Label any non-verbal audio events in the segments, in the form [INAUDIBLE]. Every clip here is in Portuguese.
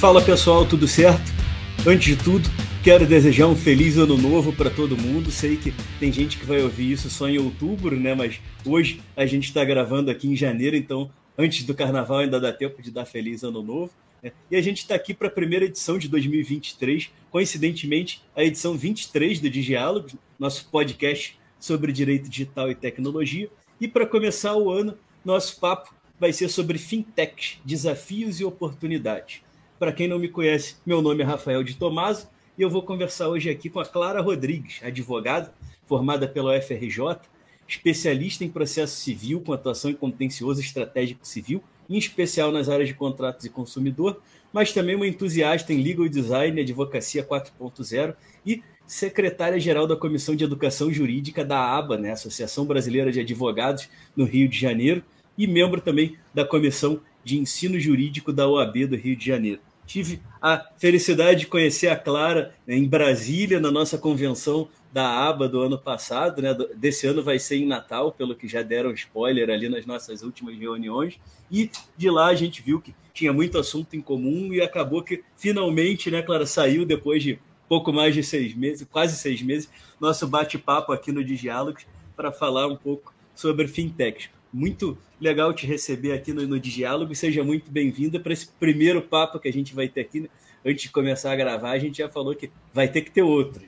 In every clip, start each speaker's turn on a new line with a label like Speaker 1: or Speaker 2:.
Speaker 1: Fala pessoal, tudo certo? Antes de tudo, quero desejar um feliz ano novo para todo mundo. Sei que tem gente que vai ouvir isso só em outubro, né? Mas hoje a gente está gravando aqui em janeiro, então antes do carnaval ainda dá tempo de dar feliz ano novo. Né? E a gente está aqui para a primeira edição de 2023, coincidentemente a edição 23 do Digiálogos, nosso podcast sobre direito digital e tecnologia. E para começar o ano, nosso papo vai ser sobre fintech, desafios e oportunidades. Para quem não me conhece, meu nome é Rafael de Tomaso e eu vou conversar hoje aqui com a Clara Rodrigues, advogada, formada pela UFRJ, especialista em processo civil com atuação em contencioso estratégico civil, em especial nas áreas de contratos e consumidor, mas também uma entusiasta em legal design e advocacia 4.0 e secretária-geral da Comissão de Educação Jurídica da ABA, né, Associação Brasileira de Advogados, no Rio de Janeiro, e membro também da Comissão de Ensino Jurídico da OAB do Rio de Janeiro. Tive a felicidade de conhecer a Clara em Brasília, na nossa convenção da ABA do ano passado, né? Desse ano vai ser em Natal, pelo que já deram spoiler ali nas nossas últimas reuniões. E de lá a gente viu que tinha muito assunto em comum e acabou que finalmente, né, Clara, saiu depois de pouco mais de seis meses, quase seis meses, nosso bate-papo aqui no Diálogos para falar um pouco sobre fintechs. Muito legal te receber aqui no, no Diálogo. Seja muito bem-vinda para esse primeiro papo que a gente vai ter aqui. Né? Antes de começar a gravar, a gente já falou que vai ter que ter outro.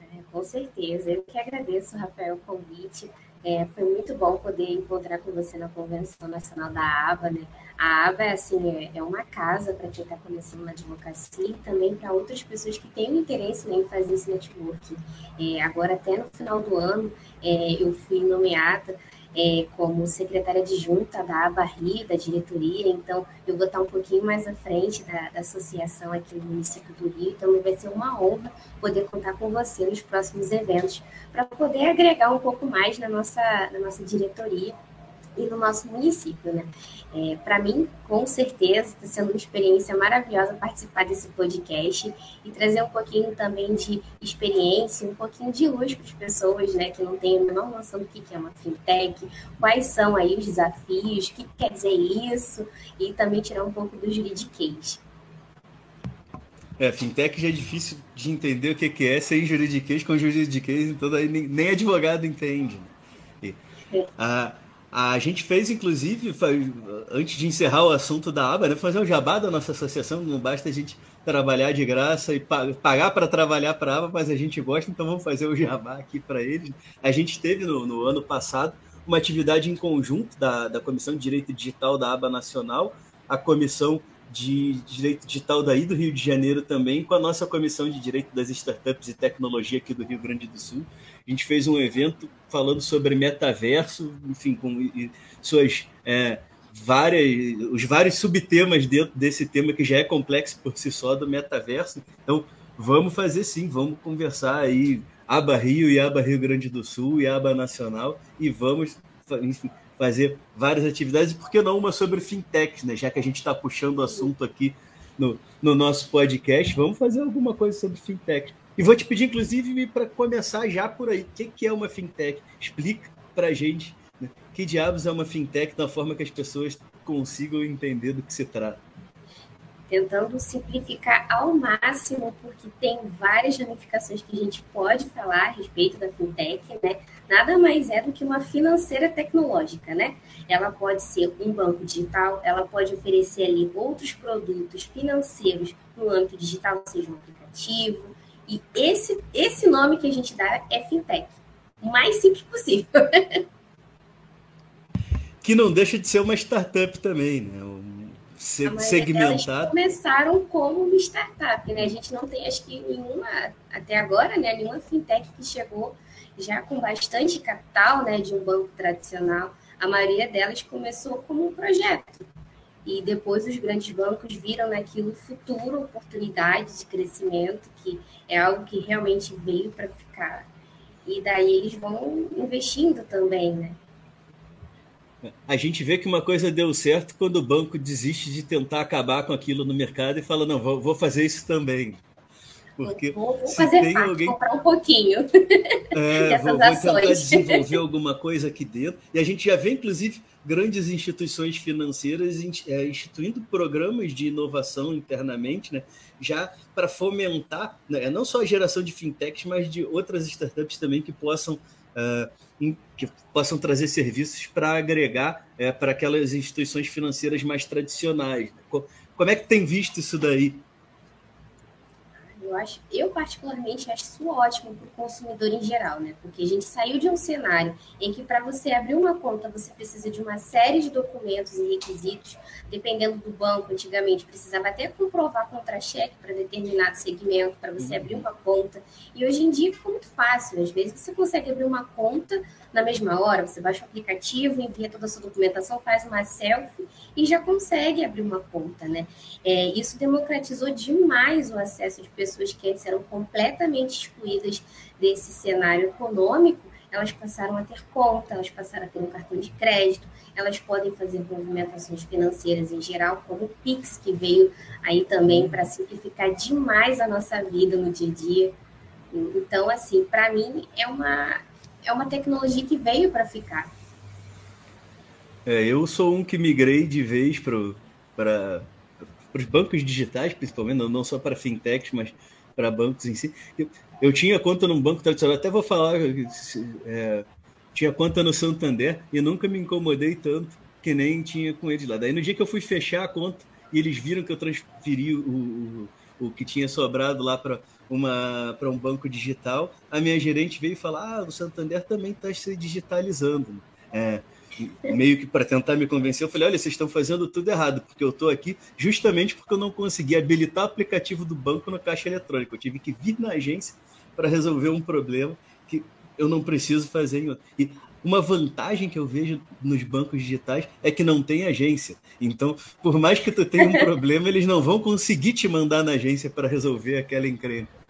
Speaker 2: É, com certeza. Eu que agradeço, Rafael, o convite. É, foi muito bom poder encontrar com você na Convenção Nacional da ABA, né? A ABA assim, é, é uma casa para quem está começando na advocacia e também para outras pessoas que têm interesse né, em fazer esse network. É, agora, até no final do ano, é, eu fui nomeada é, como secretária adjunta da ABA Rio, da diretoria, então eu vou estar um pouquinho mais à frente da, da associação aqui no município do Rio, então vai ser uma honra poder contar com você nos próximos eventos, para poder agregar um pouco mais na nossa, na nossa diretoria e no nosso município, né? É, para mim, com certeza, está sendo uma experiência maravilhosa participar desse podcast e trazer um pouquinho também de experiência, um pouquinho de luz para as pessoas, né, que não têm a menor noção do que é uma fintech, quais são aí os desafios, o que quer dizer isso e também tirar um pouco do juridiquês.
Speaker 1: É, fintech já é difícil de entender o que é sem juridiquês com juridiquês, então daí nem advogado entende. Né? E, é. a, a gente fez, inclusive, antes de encerrar o assunto da aba, né, fazer um jabá da nossa associação. Não basta a gente trabalhar de graça e pagar para trabalhar para a aba, mas a gente gosta, então vamos fazer o jabá aqui para eles. A gente teve no, no, ano passado uma atividade em conjunto da, da Comissão de Direito Digital da aba nacional, a Comissão de Direito Digital daí do Rio de Janeiro também, com a nossa Comissão de Direito das Startups e Tecnologia aqui do Rio Grande do Sul. A gente fez um evento falando sobre metaverso, enfim, com suas é, várias, os vários subtemas dentro desse tema que já é complexo por si só do metaverso. Então, vamos fazer sim, vamos conversar aí aba Rio e aba Rio Grande do Sul e aba Nacional e vamos enfim, fazer várias atividades, por que não uma sobre fintechs, né? Já que a gente está puxando o assunto aqui no, no nosso podcast, vamos fazer alguma coisa sobre fintech. E vou te pedir, inclusive, para começar já por aí. O que, é uma fintech? Explica para a gente né? que diabos é uma fintech da forma que as pessoas consigam entender do que se trata.
Speaker 2: Tentando simplificar ao máximo, porque tem várias ramificações que a gente pode falar a respeito da fintech, né? Nada mais é do que uma financeira tecnológica, né? Ela pode ser um banco digital, ela pode oferecer ali outros produtos financeiros no âmbito digital, seja um aplicativo, e esse, esse nome que a gente dá é fintech. O mais simples possível. [LAUGHS]
Speaker 1: que não deixa de ser uma startup também, né? Um segmentado.
Speaker 2: começaram como uma startup, né? A gente não tem, acho que nenhuma, até agora, né? Nenhuma fintech que chegou já com bastante capital, né? De um banco tradicional. A maioria delas começou como um projeto e depois os grandes bancos viram naquilo futuro, oportunidade de crescimento, que é algo que realmente veio para ficar. E daí eles vão investindo também, né?
Speaker 1: A gente vê que uma coisa deu certo quando o banco desiste de tentar acabar com aquilo no mercado e fala, não, vou fazer isso também. Porque
Speaker 2: vou, vou fazer parte, alguém... comprar um pouquinho
Speaker 1: é, [LAUGHS] dessas vou, vou ações. tentar desenvolver alguma coisa aqui dentro. E a gente já vê, inclusive, grandes instituições financeiras é, instituindo programas de inovação internamente, né, já para fomentar né, não só a geração de fintechs, mas de outras startups também que possam, uh, que possam trazer serviços para agregar é, para aquelas instituições financeiras mais tradicionais. Como é que tem visto isso daí?
Speaker 2: Eu, acho, eu particularmente acho isso ótimo para o consumidor em geral, né? Porque a gente saiu de um cenário em que para você abrir uma conta você precisa de uma série de documentos e requisitos, dependendo do banco, antigamente precisava até comprovar contra-cheque para determinado segmento, para você abrir uma conta. E hoje em dia ficou muito fácil. Às vezes você consegue abrir uma conta na mesma hora, você baixa o aplicativo, envia toda a sua documentação, faz uma selfie e já consegue abrir uma conta, né? É, isso democratizou demais o acesso de pessoas que antes eram completamente excluídas desse cenário econômico, elas passaram a ter conta, elas passaram a ter um cartão de crédito, elas podem fazer movimentações financeiras em geral, como o Pix, que veio aí também para simplificar demais a nossa vida no dia a dia. Então, assim, para mim é uma, é uma tecnologia que veio para ficar.
Speaker 1: É, eu sou um que migrei de vez para os bancos digitais, principalmente, não, só para fintechs, mas para bancos em si. Eu, eu, tinha conta num banco tradicional, até vou falar, é, tinha conta no Santander e nunca me incomodei tanto que nem tinha com eles lá. Daí no dia que eu fui fechar a conta e eles viram que eu transferi o, o, o que tinha sobrado lá para uma para um banco digital, a minha gerente veio falar: ah, o Santander também está se digitalizando. É, meio que para tentar me convencer, eu falei: olha, vocês estão fazendo tudo errado, porque eu estou aqui justamente porque eu não consegui habilitar o aplicativo do banco no caixa eletrônico. Eu tive que vir na agência para resolver um problema que eu não preciso fazer em outro. E uma vantagem que eu vejo nos bancos digitais é que não tem agência. Então, por mais que tu tenha um [LAUGHS] problema, eles não vão conseguir te mandar na agência para resolver aquela encrenca.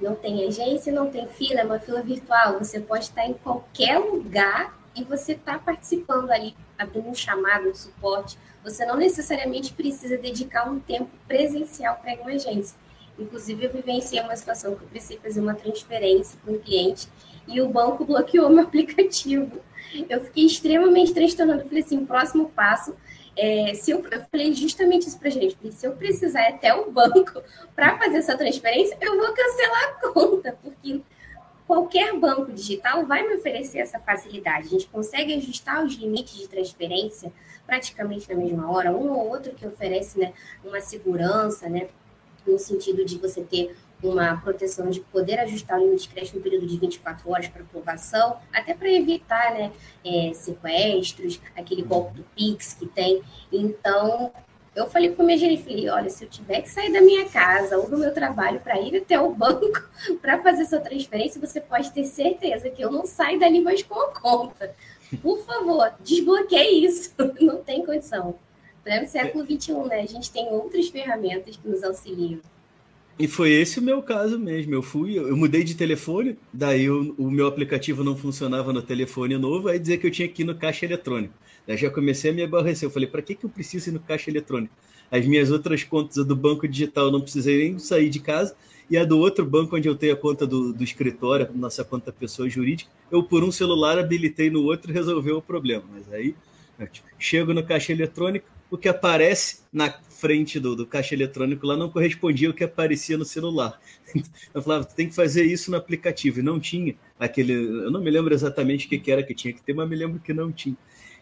Speaker 2: Não tem agência, não tem fila, é uma fila virtual. Você pode estar em qualquer lugar e você está participando ali, abrindo um chamado, um suporte. Você não necessariamente precisa dedicar um tempo presencial para uma agência. Inclusive, eu vivenciei uma situação que eu precisei fazer uma transferência para um cliente e o banco bloqueou meu [LAUGHS] aplicativo. Eu fiquei extremamente transtornada. Falei assim: próximo passo. É, se eu, eu falei justamente isso para gente. Se eu precisar até o banco [LAUGHS] para fazer essa transferência, eu vou cancelar a conta, porque qualquer banco digital vai me oferecer essa facilidade. A gente consegue ajustar os limites de transferência praticamente na mesma hora, um ou outro que oferece né, uma segurança, né, no sentido de você ter uma proteção de poder ajustar o limite de crédito no período de 24 horas para aprovação, até para evitar né, é, sequestros, aquele golpe do Pix que tem. Então, eu falei com a minha gerente, falei, olha, se eu tiver que sair da minha casa ou do meu trabalho para ir até o banco [LAUGHS] para fazer essa transferência, você pode ter certeza que eu não saio dali mais com a conta. Por favor, desbloqueie isso. [LAUGHS] Não tem condição. Pleno século XXI, né? A gente tem outras ferramentas que nos auxiliam.
Speaker 1: E foi esse o meu caso mesmo. Eu fui, eu mudei de telefone, daí o, o meu aplicativo não funcionava no telefone novo, aí dizer que eu tinha que ir no caixa eletrônico. Daí já comecei a me aborrecer. Eu falei, para que, que eu preciso ir no caixa eletrônico? As minhas outras contas do banco digital eu não precisei nem sair de casa, e a do outro banco onde eu tenho a conta do, do escritório, nossa conta pessoa jurídica, eu por um celular habilitei no outro e resolveu o problema. Mas aí chego no caixa eletrônico, o que aparece na frente do, do caixa eletrônico lá não correspondia ao que aparecia no celular. [LAUGHS] Eu falava, tem que fazer isso no aplicativo. E não tinha aquele. Eu não me lembro exatamente o que, que era que tinha que ter, mas me lembro que não tinha.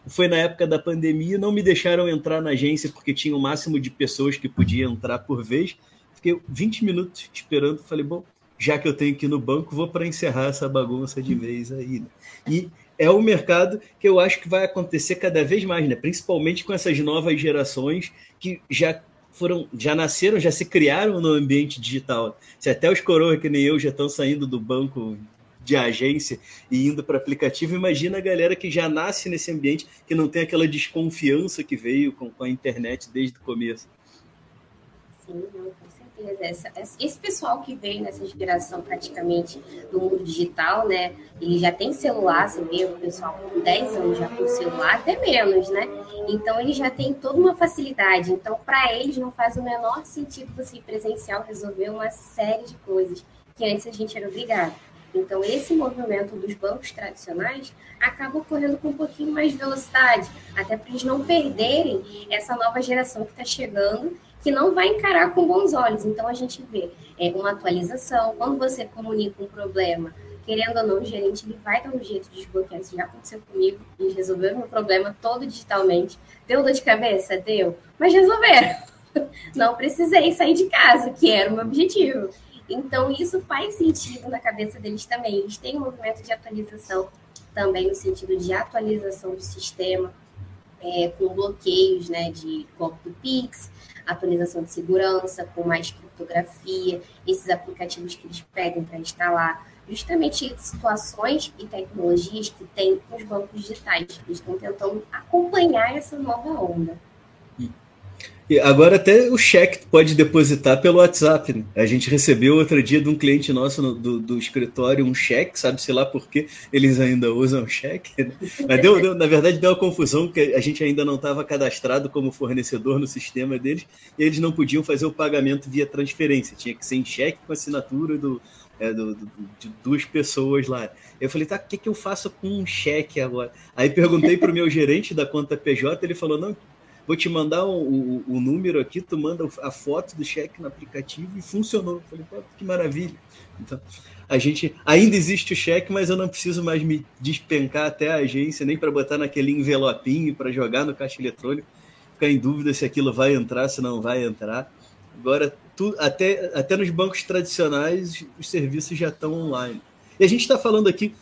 Speaker 1: Foi na época da pandemia, não me deixaram entrar na agência porque tinha o máximo de pessoas que podia entrar por vez. Fiquei 20 minutos esperando, falei, bom, já que eu tenho que ir no banco, vou para encerrar essa bagunça de vez aí. Né? E é o mercado que eu acho que vai acontecer cada vez mais, né? Principalmente com essas novas gerações que já foram, já nasceram, já se criaram no ambiente digital. Se até os coroas que nem eu já estão saindo do banco de agência e indo para aplicativo, imagina a galera que já nasce nesse ambiente, que não tem aquela desconfiança que veio com, com a internet desde o começo.
Speaker 2: Sim, certeza. Essa, esse pessoal que veio nessa geração praticamente do mundo digital, né? Ele já tem celular, você vê o pessoal com 10 anos já com celular, até menos, né? Então ele já tem toda uma facilidade. Então, para eles não faz o menor sentido você presencial resolver uma série de coisas que antes a gente era obrigado. Então, esse movimento dos bancos tradicionais acaba ocorrendo com um pouquinho mais de velocidade, até para eles não perderem essa nova geração que está chegando, que não vai encarar com bons olhos. Então, a gente vê é, uma atualização, quando você comunica um problema, querendo ou não, o gerente ele vai dar um jeito de desbloquear. Isso já aconteceu comigo e resolveu meu problema todo digitalmente. Deu dor de cabeça? Deu. Mas resolveram. [LAUGHS] Não precisei sair de casa, que era o meu objetivo. Então, isso faz sentido na cabeça deles também. Eles têm um movimento de atualização também no sentido de atualização do sistema, é, com bloqueios né, de golpe do Pix, atualização de segurança, com mais criptografia, esses aplicativos que eles pedem para instalar, justamente situações e tecnologias que tem os bancos digitais. Eles estão tentando acompanhar essa nova onda.
Speaker 1: E agora até o cheque pode depositar pelo WhatsApp. Né? A gente recebeu outro dia de um cliente nosso no, do, do, escritório um cheque, sabe sei lá por que eles ainda usam cheque. Né? Mas deu, deu, na verdade deu uma confusão que a gente ainda não estava cadastrado como fornecedor no sistema deles e eles não podiam fazer o pagamento via transferência. Tinha que ser em cheque com assinatura do, é, do, do, de duas pessoas lá. Eu falei, tá, o que, que eu faço com um cheque agora? Aí perguntei para o meu gerente da conta PJ, ele falou, não, vou te mandar o, o, o, número aqui, tu manda a foto do cheque no aplicativo e funcionou. Falei, pô, que maravilha. Então, a gente ainda existe o cheque, mas eu não preciso mais me despencar até a agência, nem para botar naquele envelopinho para jogar no caixa eletrônico, ficar em dúvida se aquilo vai entrar, se não vai entrar. Agora, tu, até, até nos bancos tradicionais, os serviços já estão online. E a gente está falando aqui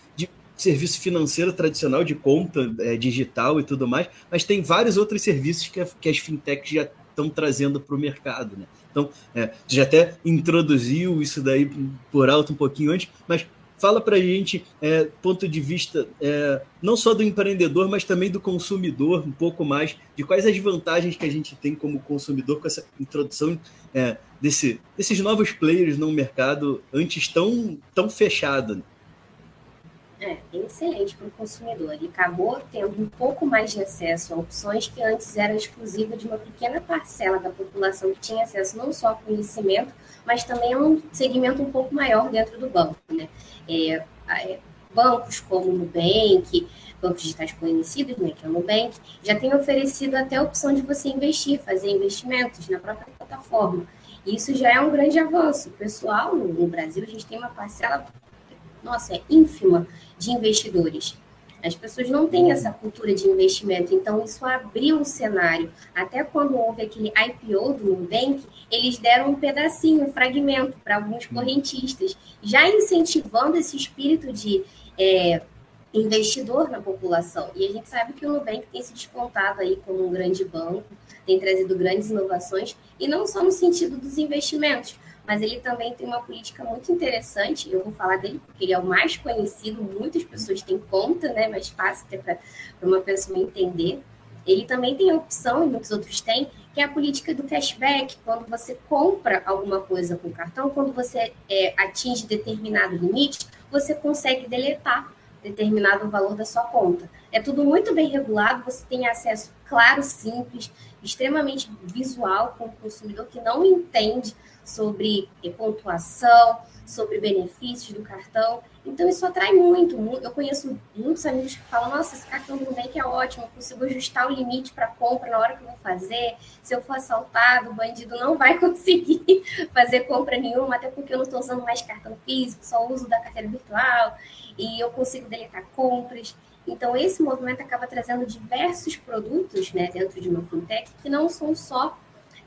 Speaker 1: serviço financeiro tradicional de conta é, digital e tudo mais, mas tem vários outros serviços que, que as fintechs já estão trazendo para o mercado. Né? Então, é, já até introduziu isso daí por alto um pouquinho antes, mas fala para a gente, é, ponto de vista é, não só do empreendedor, mas também do consumidor, um pouco mais, de quais as vantagens que a gente tem como consumidor com essa introdução é, desse, desses novos players no mercado antes tão, tão fechado.
Speaker 2: É, excelente para o consumidor. Ele acabou tendo um pouco mais de acesso a opções que antes eram exclusivas de uma pequena parcela da população que tinha acesso não só ao conhecimento, mas também a um segmento um pouco maior dentro do banco. Né? É, é, bancos como o Nubank, bancos digitais conhecidos, né, que é o Nubank, já tem oferecido até a opção de você investir, fazer investimentos na própria plataforma. Isso já é um grande avanço. Pessoal, no Brasil, a gente tem uma parcela nossa, é ínfima de investidores. As pessoas não têm essa cultura de investimento, então isso abriu o cenário. Até quando houve aquele IPO do Nubank, eles deram um pedacinho, um fragmento para alguns correntistas, já incentivando esse espírito de é, investidor na população. E a gente sabe que o Nubank tem se despontado aí como um grande banco, tem trazido grandes inovações, e não só no sentido dos investimentos, mas ele também tem uma política muito interessante. Eu vou falar dele porque ele é o mais conhecido, muitas pessoas têm conta, né? Mais fácil até para uma pessoa entender. Ele também tem a opção, e muitos outros têm, que é a política do cashback, quando você compra alguma coisa com cartão, quando você é, atinge determinado limite, você consegue deletar determinado valor da sua conta. É tudo muito bem regulado, você tem acesso claro, simples, extremamente visual com o consumidor que não entende sobre pontuação, sobre benefícios do cartão. Então, isso atrai muito. Eu conheço muitos amigos que falam: nossa, esse cartão do Nubank é ótimo, eu consigo ajustar o limite para compra na hora que eu vou fazer. Se eu for assaltado, o bandido não vai [LAUGHS] conseguir fazer compra nenhuma, até porque eu não estou usando mais cartão físico, só uso da carteira virtual e eu consigo deletar compras. Então, esse movimento acaba trazendo diversos produtos né, dentro de uma fintech que não são só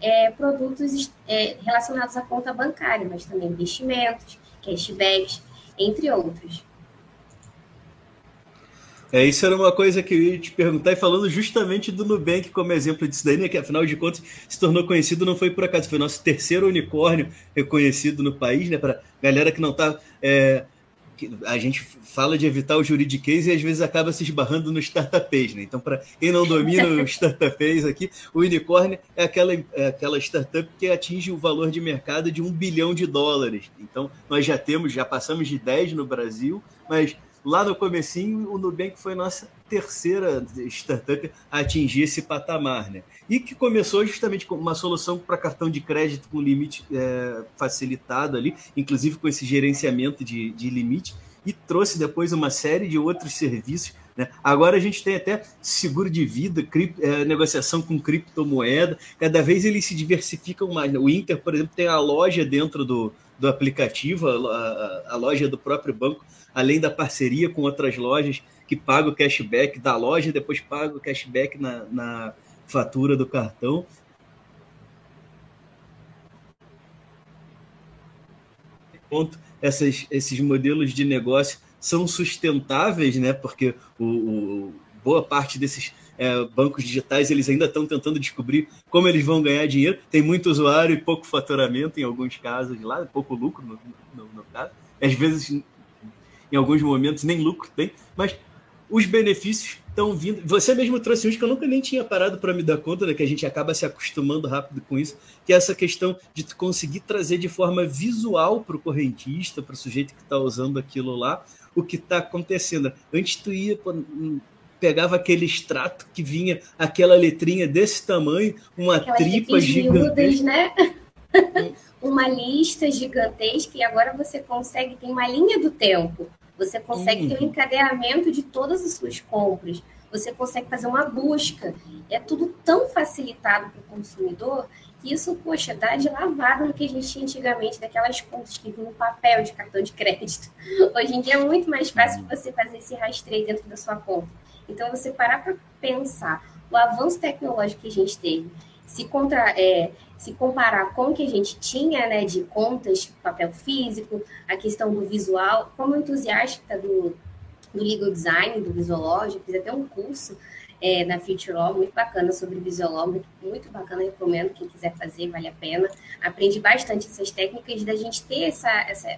Speaker 2: é, produtos é, relacionados à conta bancária, mas também investimentos, cashbacks, entre outros.
Speaker 1: É, isso era uma coisa que eu ia te perguntar, e falando justamente do Nubank como exemplo disso daí, né, que afinal de contas se tornou conhecido, não foi por acaso, foi nosso terceiro unicórnio reconhecido no país, né, para galera que não está é, a gente fala de evitar o juridiquês e às vezes acaba se esbarrando no startupês, né? Então, para quem não domina [LAUGHS] o startupês aqui, o unicórnio é aquela, é aquela startup que atinge o valor de mercado de um bilhão de dólares. Então, nós já temos, já passamos de 10 no Brasil, mas lá no comecinho o Nubank foi nossa terceira startup a atingir esse patamar, né? E que começou justamente com uma solução para cartão de crédito com limite é, facilitado ali, inclusive com esse gerenciamento de, de limite, e trouxe depois uma série de outros serviços. Né? Agora a gente tem até seguro de vida, cripto, é, negociação com criptomoeda, cada vez eles se diversificam mais. Né? O Inter, por exemplo, tem a loja dentro do, do aplicativo, a, a, a loja do próprio banco, além da parceria com outras lojas que paga o cashback da loja, depois paga o cashback na, na fatura do cartão. Ponto, essas, esses modelos de negócio são sustentáveis, né? Porque o, o boa parte desses é, bancos digitais eles ainda estão tentando descobrir como eles vão ganhar dinheiro. Tem muito usuário e pouco faturamento em alguns casos lá, pouco lucro no, no, no caso. Às vezes, em alguns momentos, nem lucro tem, mas os benefícios estão vindo. Você mesmo trouxe uns que eu nunca nem tinha parado para me dar conta, né, que a gente acaba se acostumando rápido com isso, que é essa questão de tu conseguir trazer de forma visual para o correntista, para o sujeito que está usando aquilo lá, o que está acontecendo. Antes tu ia, hum, pegava aquele extrato que vinha aquela letrinha desse tamanho, uma Aquelas tripa gigantesca.
Speaker 2: né? [LAUGHS] uma lista gigantesca e agora você consegue, tem uma linha do tempo. Você consegue uhum. ter um uhum. encadeamento de todas as suas compras. Você consegue fazer uma busca. É tudo tão facilitado para o consumidor que isso, poxa, dá de lavada no que a gente tinha antigamente, daquelas contas que vinham no papel de cartão de crédito. [LAUGHS] Hoje em dia é muito mais fácil uhum. você fazer esse rastreio dentro da sua conta. Então, você parar para pensar o avanço tecnológico que a gente teve, se, contra, é, se comparar com o que a gente tinha né, de contas, papel físico, a questão do visual, como entusiasta do, do legal design, do visualógico, fiz até um curso é, na Future Law, muito bacana sobre visual muito, muito bacana, recomendo quem quiser fazer, vale a pena. Aprendi bastante essas técnicas da gente ter essa, essa,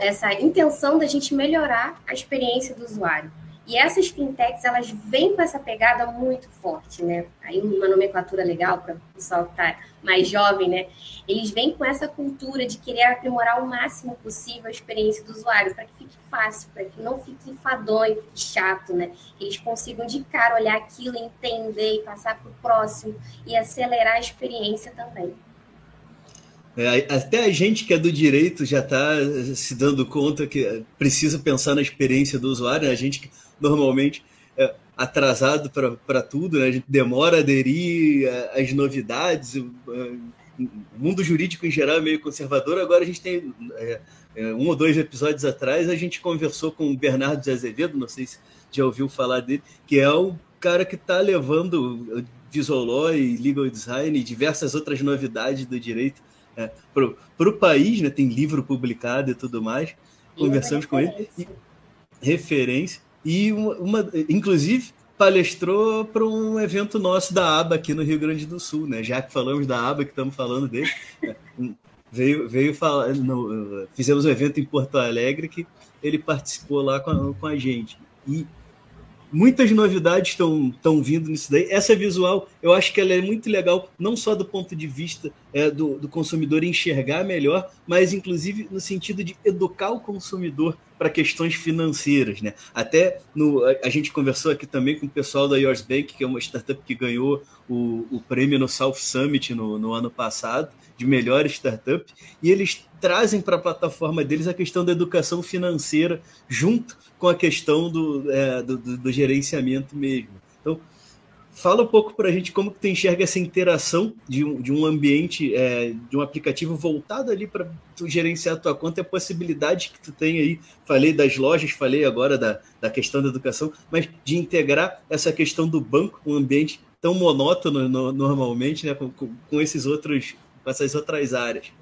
Speaker 2: essa intenção da gente melhorar a experiência do usuário. E essas fintechs, elas vêm com essa pegada muito forte, né? Aí uma nomenclatura legal para o pessoal que está mais jovem, né? Eles vêm com essa cultura de querer aprimorar o máximo possível a experiência do usuário, para que fique fácil, para que não fique enfadonho, fique chato, né? Que eles consigam de cara olhar aquilo, entender e passar para o próximo e acelerar a experiência também.
Speaker 1: É, até a gente que é do direito já está se dando conta que precisa pensar na experiência do usuário, né? a gente que normalmente é atrasado para tudo, né? a gente demora a aderir às novidades. O mundo jurídico em geral é meio conservador. Agora a gente tem é, um ou dois episódios atrás a gente conversou com o Bernardo de Azevedo, não sei se já ouviu falar dele, que é o cara que está levando visual law e legal design e diversas outras novidades do direito é, para o país, né? Tem livro publicado e tudo mais. Conversamos com ele. E, referência. E uma, uma inclusive palestrou para um evento nosso da ABA aqui no Rio Grande do Sul, né? Já que falamos da ABA, que estamos falando dele, é, [LAUGHS] veio, veio falar. No, fizemos um evento em Porto Alegre que ele participou lá com a, com a gente. E muitas novidades estão vindo nisso daí. Essa visual, eu acho que ela é muito legal, não só do ponto de vista é, do, do consumidor enxergar melhor, mas inclusive no sentido de educar o consumidor para questões financeiras, né? Até no, a, a, gente conversou aqui também com o pessoal da Yours Bank, que é uma startup que ganhou o, o prêmio no South Summit no, no ano passado de melhor startup, e eles trazem para a plataforma deles a questão da educação financeira junto com a questão do, é, do, do, do, gerenciamento mesmo. Então, fala um pouco para a gente como que tu enxerga essa interação de um, de um ambiente, é, de um aplicativo voltado ali para tu gerenciar a tua conta e a possibilidade que tu tem aí, falei das lojas, falei agora da, da questão da educação, mas de integrar essa questão do banco, um ambiente tão monótono no, normalmente, né, com, com esses outros com essas outras áreas?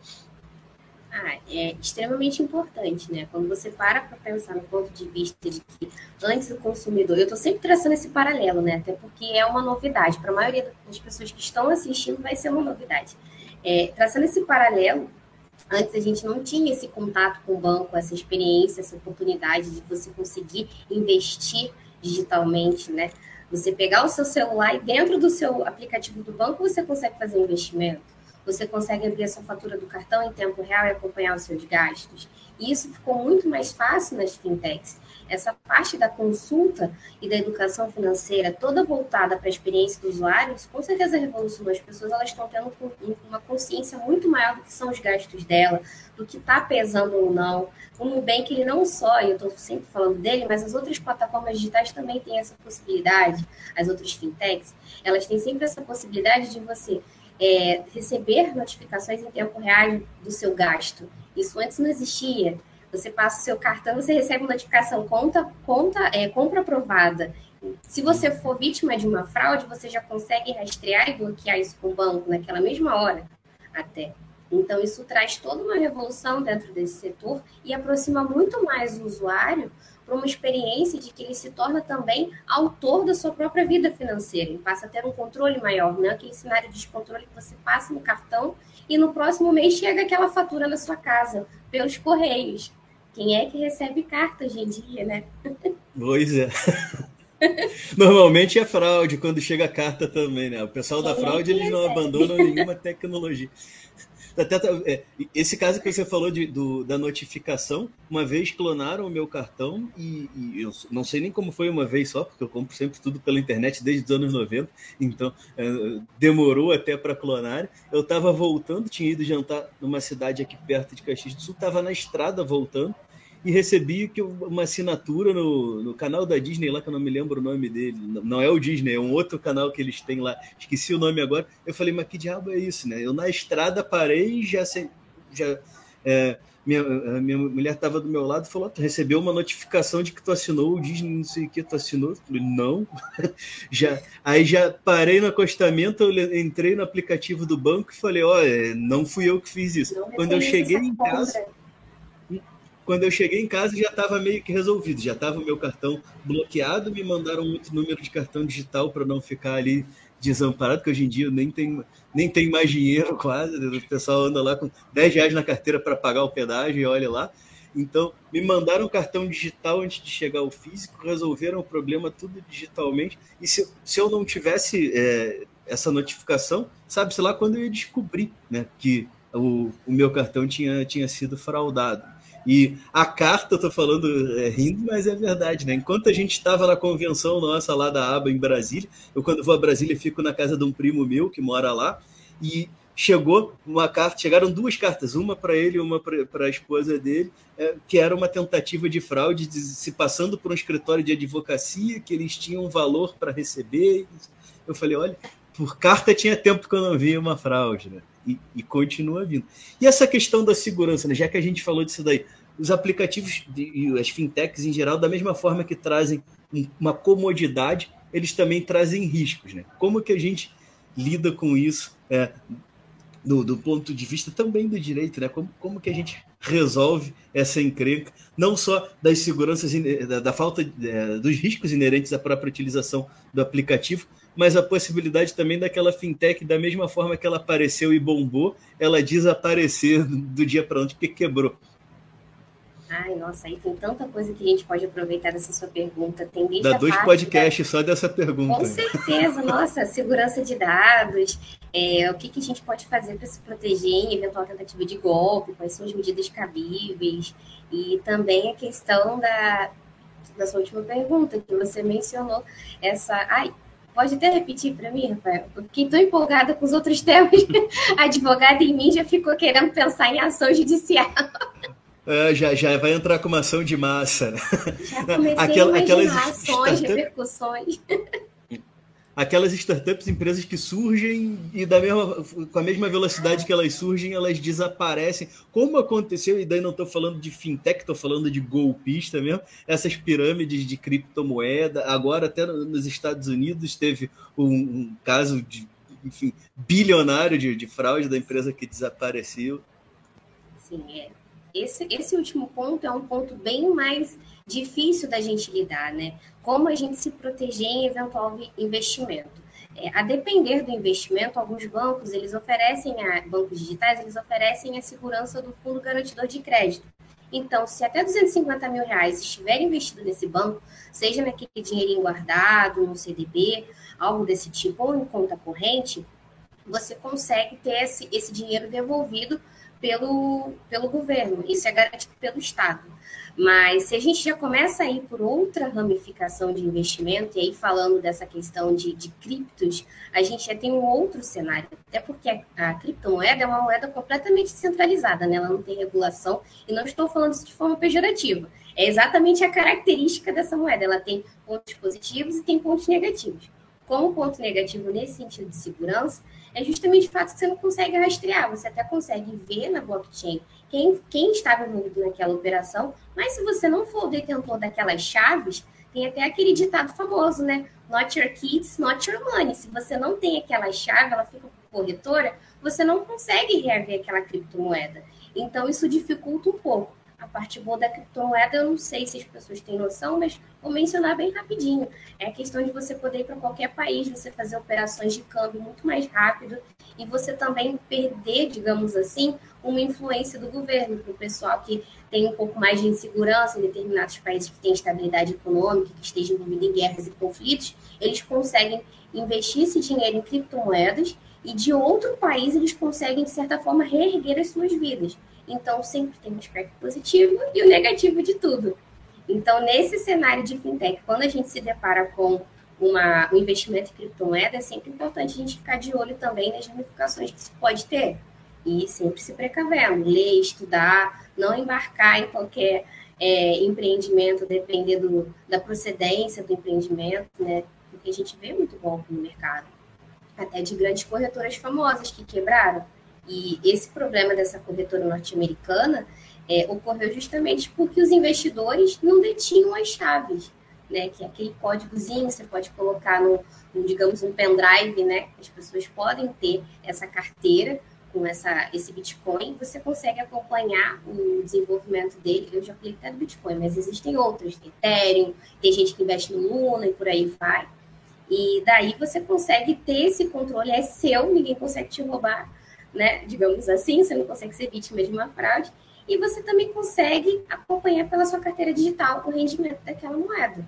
Speaker 2: Ah, é extremamente importante, né? Quando você para para pensar no ponto de vista de que antes o consumidor, eu estou sempre traçando esse paralelo, né? Até porque é uma novidade. Para a maioria das pessoas que estão assistindo, vai ser uma novidade. É, traçando esse paralelo, Antes a gente não tinha esse contato com o banco, essa experiência, essa oportunidade de você conseguir investir digitalmente, né? Você pegar o seu celular e dentro do seu aplicativo do banco você consegue fazer investimento. Você consegue abrir a sua fatura do cartão em tempo real e acompanhar os seus gastos. E isso ficou muito mais fácil nas fintechs. Essa parte da consulta e da educação financeira, toda voltada para a experiência do usuário, com certeza revolucionou as pessoas. Elas estão tendo uma consciência muito maior do que são os gastos dela, do que está pesando ou não. O Nubank, ele não só, e eu estou sempre falando dele, mas as outras plataformas digitais também têm essa possibilidade, as outras fintechs, elas têm sempre essa possibilidade de você é, receber notificações em tempo real do seu gasto. Isso antes não existia. Você passa o seu cartão, você recebe uma notificação, conta, conta, é, compra aprovada. Se você for vítima de uma fraude, você já consegue rastrear e bloquear isso com o banco naquela mesma hora até. Então, isso traz toda uma revolução dentro desse setor e aproxima muito mais o usuário para uma experiência de que ele se torna também autor da sua própria vida financeira. Ele passa a ter um controle maior, não é aquele cenário de descontrole que você passa no cartão e no próximo mês chega aquela fatura na sua casa pelos correios. Quem é que recebe carta hoje em dia, né?
Speaker 1: Pois é. [LAUGHS] Normalmente é fraude quando chega a carta também, né? O pessoal Quem da é fraude é eles não abandonam nenhuma tecnologia. Até, é, esse caso que você falou de, do, da notificação, uma vez clonaram o meu cartão e, e, eu não sei nem como foi uma vez só, porque eu compro sempre tudo pela internet desde os anos 90, então é, demorou até para clonar. Eu estava voltando, tinha ido jantar numa cidade aqui perto de Caxias do Sul, estava na estrada voltando e recebi uma assinatura no, no canal da Disney lá, que eu não me lembro o nome dele. Não é o Disney, é um outro canal que eles têm lá. Esqueci o nome agora. Eu falei, mas que diabo é isso, né? Eu na estrada parei e já... já é, minha, minha mulher estava do meu lado e falou: Tu recebeu uma notificação de que tu assinou o Disney, não sei o que, tu assinou? Eu falei, não. [LAUGHS] já, aí já parei no acostamento, eu entrei no aplicativo do banco e falei: Olha, não fui eu que fiz isso. Quando eu cheguei em casa. Quando eu cheguei em casa já estava meio que resolvido, já estava o meu cartão bloqueado, me mandaram muito número de cartão digital para não ficar ali desamparado, que hoje em dia eu nem tenho, nem tenho mais dinheiro [LAUGHS] quase, o pessoal anda lá com 10 reais na carteira para pagar o pedágio e olha lá. Então, me mandaram cartão digital antes de chegar ao físico, resolveram o problema tudo digitalmente. E se, se eu não tivesse é, essa notificação, sabe-se lá quando eu ia descobrir né, que o, o meu cartão tinha, tinha sido fraudado. E a carta, eu falando é, rindo, mas é verdade, né? Enquanto a gente estava na convenção nossa lá da aba em Brasília, eu quando vou a Brasília fico na casa de um primo meu que mora lá, e chegou uma carta, chegaram duas cartas, uma para ele e uma para a esposa dele, é, que era uma tentativa de fraude, de, se passando por um escritório de advocacia, que eles tinham um valor para receber. Eu falei, olha, por carta tinha tempo que eu não via uma fraude, né? E, e, continua vindo. E essa questão da segurança, né? já que a gente falou disso daí, os aplicativos e as fintechs em geral, da mesma forma que trazem uma comodidade, eles também trazem riscos. Né? Como que a gente lida com isso é, do, do, ponto de vista também do direito? Né? Como, como que a gente resolve essa encrenca, não só das seguranças, da, da falta é, dos riscos inerentes à própria utilização do aplicativo, mas a possibilidade também daquela fintech, da mesma forma que ela apareceu e bombou, ela desaparecer do dia para ontem porque quebrou.
Speaker 2: Ai, nossa, aí tem tanta coisa que a gente pode aproveitar dessa sua pergunta. Tem
Speaker 1: desde Dá dois podcasts da... só dessa pergunta.
Speaker 2: Com certeza, nossa, segurança de dados, é, o que, que a gente pode fazer para se proteger em eventual tentativa de golpe, quais são as medidas cabíveis, e também a questão da, da sua última pergunta, que você mencionou, essa. Ai, Pode até repetir para mim, Rafael? Eu fiquei tão empolgada com os outros [LAUGHS] temas. a advogada em mim já ficou querendo pensar em ação judicial.
Speaker 1: É, já, já vai entrar com uma ação de massa.
Speaker 2: Né? Já comecei Aquela, a aquelas ações, repercussões.
Speaker 1: Aquelas startups, empresas que surgem e da mesma, com a mesma velocidade que elas surgem, elas desaparecem. Como aconteceu, e daí não estou falando de fintech, estou falando de golpista mesmo, essas pirâmides de criptomoeda. Agora, até nos Estados Unidos, teve um, um caso de enfim, bilionário de, de fraude da empresa que desapareceu.
Speaker 2: Sim, é esse, esse último ponto é um ponto bem mais difícil da gente lidar, né? Como a gente se proteger em eventual investimento. é, a depender do investimento, alguns bancos, eles oferecem, a, bancos digitais, eles oferecem a segurança do fundo garantidor de crédito. Então, se até 250 mil reais estiver investido nesse banco, seja naquele dinheirinho guardado, no CDB, algo desse tipo, ou em conta corrente, você consegue ter esse, esse dinheiro devolvido pelo, pelo governo. Isso é garantido pelo Estado. Mas se a gente já começa a ir por outra ramificação de investimento, e aí falando dessa questão de, de criptos, a gente já tem um outro cenário. Até porque a, criptomoeda é uma moeda completamente descentralizada, né? ela não tem regulação, e não estou falando isso de forma pejorativa. É exatamente a característica dessa moeda. Ela tem pontos positivos e tem pontos negativos. Como ponto negativo nesse sentido de segurança, é justamente o fato que você não consegue rastrear, você até consegue ver na blockchain quem, quem estava envolvido naquela operação, mas se você não for o detentor daquelas chaves, tem até aquele ditado famoso, né? Not your kids, not your money. Se você não tem aquela chave, ela fica com corretora, você não consegue reaver aquela criptomoeda. Então, isso dificulta um pouco. A parte boa da criptomoeda, eu não sei se as pessoas têm noção, mas vou mencionar bem rapidinho. É a questão de você poder ir para qualquer país, você fazer operações de câmbio muito mais rápido e você também perder, digamos assim, uma influência do governo para o pessoal que tem um pouco mais de insegurança em determinados países que têm estabilidade econômica, que estejam envolvidos em guerras e conflitos, eles conseguem investir esse dinheiro em criptomoedas e de outro país eles conseguem, de certa forma, reerguer as suas vidas. Então, sempre tem um aspecto positivo e o negativo de tudo. Então, nesse cenário de fintech, quando a gente se depara com uma, um investimento em criptomoeda, é sempre importante a gente ficar de olho também nas ramificações que se pode ter. E sempre se precavendo, ler, estudar, não embarcar em qualquer é, empreendimento, dependendo da procedência do empreendimento, né? Porque a gente vê muito golpe no mercado. Até de grandes corretoras famosas que quebraram e esse problema dessa corretora norte-americana é, ocorreu justamente porque os investidores não detinham as chaves, né? Que é aquele códigozinho você pode colocar no, no, digamos, um pendrive, né? As pessoas podem ter essa carteira com essa, esse Bitcoin, você consegue acompanhar o desenvolvimento dele. Eu já falei até do Bitcoin, mas existem outros, Ethereum, tem gente que investe no Luna e por aí vai. E daí você consegue ter esse controle, é seu, ninguém consegue te roubar né? Digamos assim, você não consegue ser vítima de uma fraude. E você também consegue acompanhar pela sua carteira digital o rendimento daquela moeda.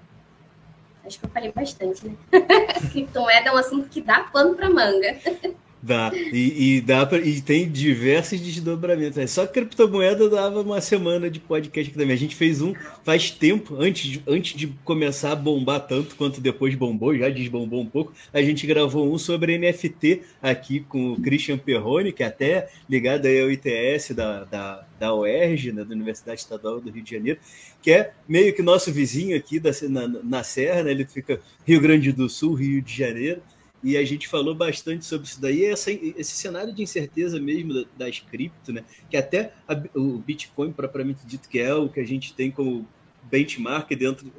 Speaker 2: Acho que eu falei bastante, né? [LAUGHS] Criptomoeda é um assunto que dá pano para manga. [LAUGHS]
Speaker 1: Dá. E, e, dá pra, e tem diversos desdobramentos. É só criptomoeda dava uma semana de podcast aqui também. A gente fez um faz tempo, antes de, antes de começar a bombar tanto quanto depois bombou, já desbombou um pouco. A gente gravou um sobre NFT aqui com o Christian Perrone, que é até ligado aí ao ITS da, da, da UERJ, né, da Universidade Estadual do Rio de Janeiro, que é meio que nosso vizinho aqui da, na, na Serra, né? Ele fica Rio Grande do Sul, Rio de Janeiro e a gente falou bastante sobre isso daí, essa, esse cenário de incerteza mesmo das cripto, né? Que até a, o Bitcoin, propriamente dito, que é o que a gente tem como benchmark dentro.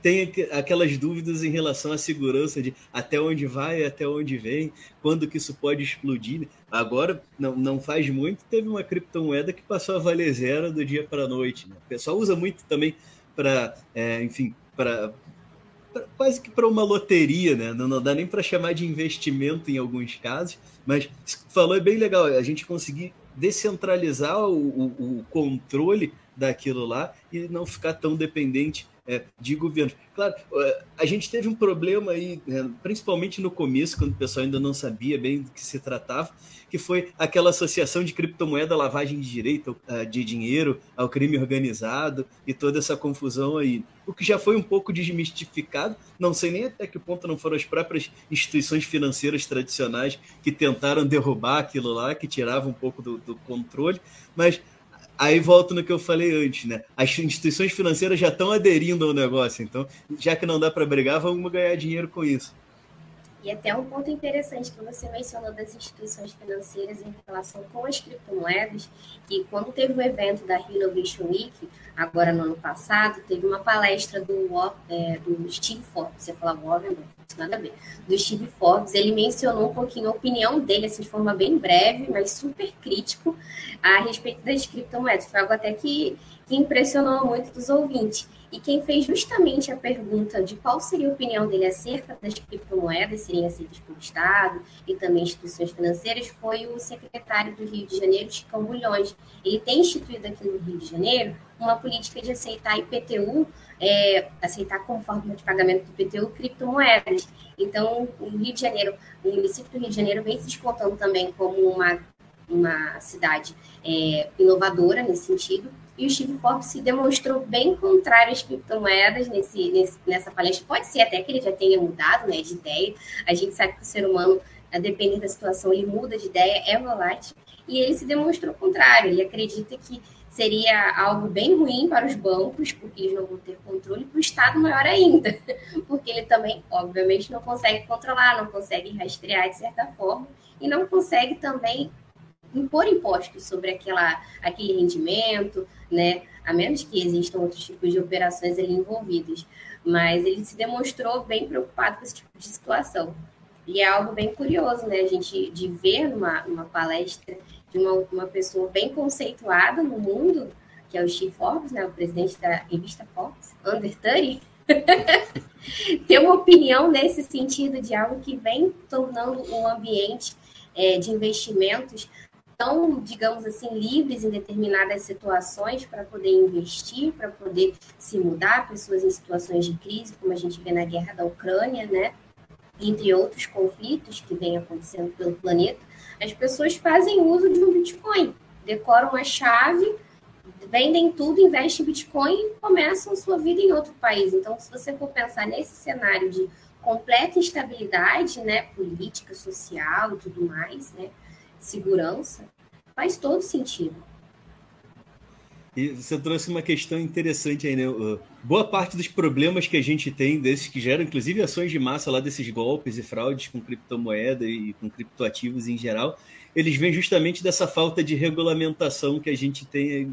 Speaker 1: Tem aquelas dúvidas em relação à segurança de até onde vai, até onde vem, quando que isso pode explodir. Agora, não, não faz muito, teve uma criptomoeda que passou a valer zero do dia para a noite. Né? O pessoal usa muito também para, é, enfim, para quase que para uma loteria, né? Não, não dá nem para chamar de investimento em alguns casos, mas falou é bem legal, a gente conseguir descentralizar o, o, o controle daquilo lá e não ficar tão dependente é, de governos. Claro, é, a gente teve um problema aí, né, principalmente no começo, quando o pessoal ainda não sabia bem do que se tratava, que foi aquela associação de criptomoeda, lavagem de direito, ah, de dinheiro ao crime organizado e toda essa confusão aí. O que já foi um pouco desmistificado, não sei nem até que ponto não foram as próprias instituições financeiras tradicionais que tentaram derrubar aquilo lá, que tiravam um pouco do, do controle, mas Aí volto no que eu falei antes, né? As instituições financeiras já estão aderindo ao negócio, então, já que não dá para brigar, vamos ganhar dinheiro com isso.
Speaker 2: E até um ponto interessante que você mencionou das instituições financeiras em relação com as criptomoedas, e quando teve o evento da Innovation Week, agora no ano passado, teve uma palestra do, é, do Steve Forbes, você falava Warren, não, nada a ver, do Steve Forbes, ele mencionou um pouquinho a opinião dele, assim, de forma bem breve, mas super crítico, a respeito das criptomoedas. Foi algo até que que impressionou muito dos ouvintes. E quem fez justamente a pergunta de qual seria a opinião dele acerca das criptomoedas serem aceitas pelo Estado e também instituições financeiras foi o secretário do Rio de Janeiro, Chicão Bulhões. Ele tem instituído aqui no Rio de Janeiro uma política de aceitar IPTU, é, aceitar como forma de pagamento do IPTU criptomoedas. Então, o Rio de Janeiro, o município do Rio de Janeiro vem se despontando também como uma, uma cidade é, inovadora nesse sentido e o Steve Forbes se demonstrou bem contrário às criptomoedas nesse, nesse, nessa palestra. Pode ser até que ele já tenha mudado né, de ideia. A gente sabe que o ser humano, a depender da situação, ele muda de ideia, é volátil. E ele se demonstrou contrário. Ele acredita que seria algo bem ruim para os bancos, porque eles não vão ter controle, para o Estado maior ainda, [LAUGHS] porque ele também, obviamente, não consegue controlar, não consegue rastrear de certa forma, e não consegue também impor impostos sobre aquela, aquele rendimento, né? A menos que existam outros tipos de operações ali envolvidas. Mas ele se demonstrou bem preocupado com esse tipo de situação. E é algo bem curioso, né? A gente de ver numa, numa palestra de uma, uma pessoa bem conceituada no mundo, que é o Steve Forbes, né? O presidente da revista Forbes, Under 30, [LAUGHS] ter uma opinião nesse sentido de algo que vem tornando um ambiente é, de investimentos tão, digamos assim, livres em determinadas situações para poder investir, para poder se mudar, pessoas em situações de crise, como a gente vê na guerra da Ucrânia, né? Entre outros conflitos que vêm acontecendo pelo planeta, as pessoas fazem uso de um Bitcoin, decoram a chave, vendem tudo, investem em Bitcoin e começam sua vida em outro país. Então, se você for pensar nesse cenário de completa instabilidade, né, política, social e tudo mais, né, segurança, faz todo sentido.
Speaker 1: E você trouxe uma questão interessante aí, né? Boa parte dos problemas que a gente tem, desses que geram, inclusive, ações de massa lá desses golpes e fraudes com criptomoeda e com criptoativos em geral, eles vêm justamente dessa falta de regulamentação que a gente tem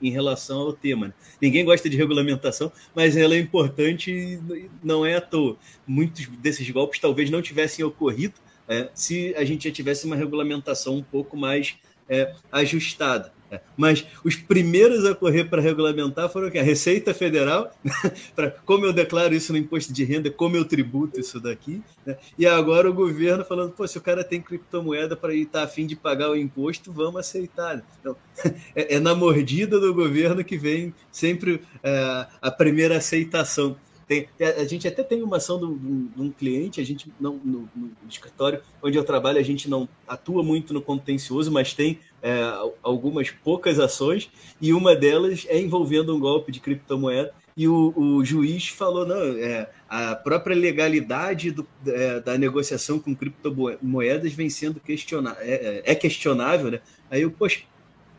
Speaker 1: em relação ao tema. Né? Ninguém gosta de regulamentação, mas ela é importante e não é à toa. Muitos desses golpes talvez não tivessem ocorrido é, se a gente já tivesse uma regulamentação um pouco mais é, ajustada. É. Mas os primeiros a correr para regulamentar foram a Receita Federal, [LAUGHS] para como eu declaro isso no imposto de renda, como eu tributo isso daqui, né? e agora o governo falando, pô, se o cara tem criptomoeda para estar tá a fim de pagar o imposto, vamos aceitar. Então, [LAUGHS] é, é na mordida do governo que vem sempre é, a primeira aceitação. Tem, a gente até tem uma ação de um, de um cliente, a gente não no, no, escritório onde eu trabalho, a gente não atua muito no contencioso, mas tem é, algumas poucas ações, e uma delas é envolvendo um golpe de criptomoeda. E o, o juiz falou: não, é, a própria legalidade do, é, da negociação com criptomoedas vem sendo questionável, é, é, é questionável, né? Aí eu, poxa,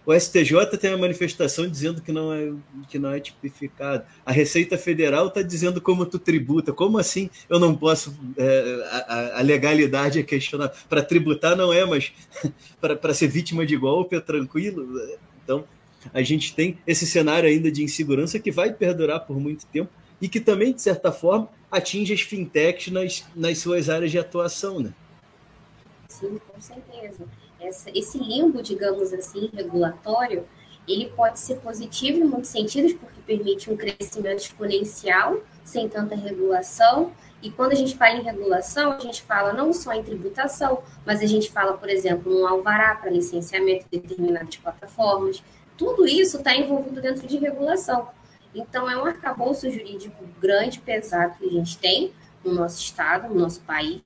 Speaker 1: o STJ tem uma manifestação dizendo que não é, que não é tipificado. A Receita Federal está dizendo como tu tributa. Como assim eu não posso. É, a, a, legalidade é questionável. Para tributar não é, mas [LAUGHS] para ser vítima de golpe é tranquilo. Então, a gente tem esse cenário ainda de insegurança que vai perdurar por muito tempo e que também, de certa forma, atinge as fintechs nas, nas suas áreas de atuação. Né?
Speaker 2: Sim, com certeza essa, esse limbo, digamos assim, regulatório, ele pode ser positivo em muitos sentidos, porque permite um crescimento exponencial, sem tanta regulação. E quando a gente fala em regulação, a gente fala não só em tributação, mas a gente fala, por exemplo, um alvará para licenciamento de determinadas plataformas. Tudo isso está envolvido dentro de regulação. Então, é um arcabouço jurídico grande, pesado que a gente tem no nosso estado, no nosso país,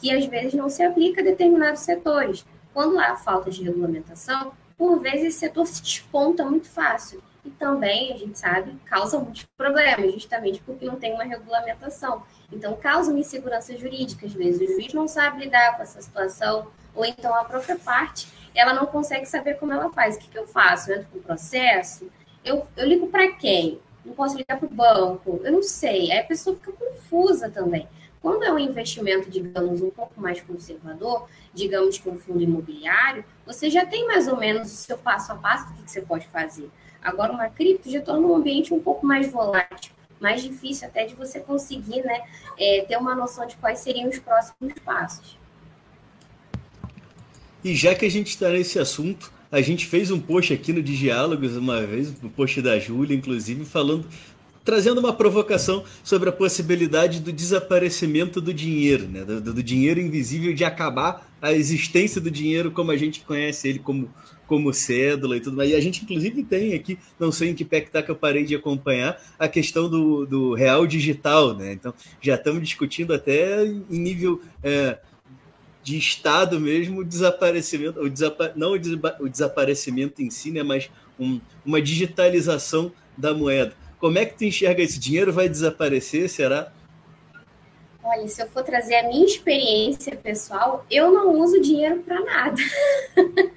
Speaker 2: que às vezes não se aplica a determinados setores. Quando há falta de regulamentação, por vezes esse setor se desponta muito fácil. E também, a gente sabe, causa muitos problemas, justamente porque não tem uma regulamentação. Então, causa insegurança jurídica, às vezes. O juiz não sabe lidar com essa situação, ou então a própria parte, ela não consegue saber como ela faz. O que, que eu faço? Eu entro com o processo? Eu, eu ligo para quem? Não posso ligar para o banco? Eu não sei. Aí a pessoa fica confusa também. Quando é um investimento, digamos, um pouco mais conservador, digamos que um fundo imobiliário, você já tem mais ou menos o seu passo a passo do que você pode fazer. Agora, uma cripto já torna um ambiente um pouco mais volátil, mais difícil até de você conseguir né, é, ter uma noção de quais seriam os próximos passos.
Speaker 1: E já que a gente está nesse assunto, A gente fez um post aqui no Diálogos uma vez, o um post da Júlia, inclusive, falando trazendo uma provocação sobre a possibilidade do desaparecimento do dinheiro, né? do, do, dinheiro invisível, de acabar a existência do dinheiro como a gente conhece ele, como, como cédula e tudo mais. E a gente, inclusive, tem aqui, não sei em que pé que tá que eu parei de acompanhar, a questão do, do real digital. Né? Então, já estamos discutindo até em nível. É, de Estado mesmo, o desaparecimento, o desapa não o, desaparecimento em si, né, mas um, uma digitalização da moeda. Como é que tu enxerga esse dinheiro? Vai desaparecer? Será?
Speaker 2: Olha, se eu for trazer a minha experiência pessoal, eu não uso dinheiro para nada. [LAUGHS]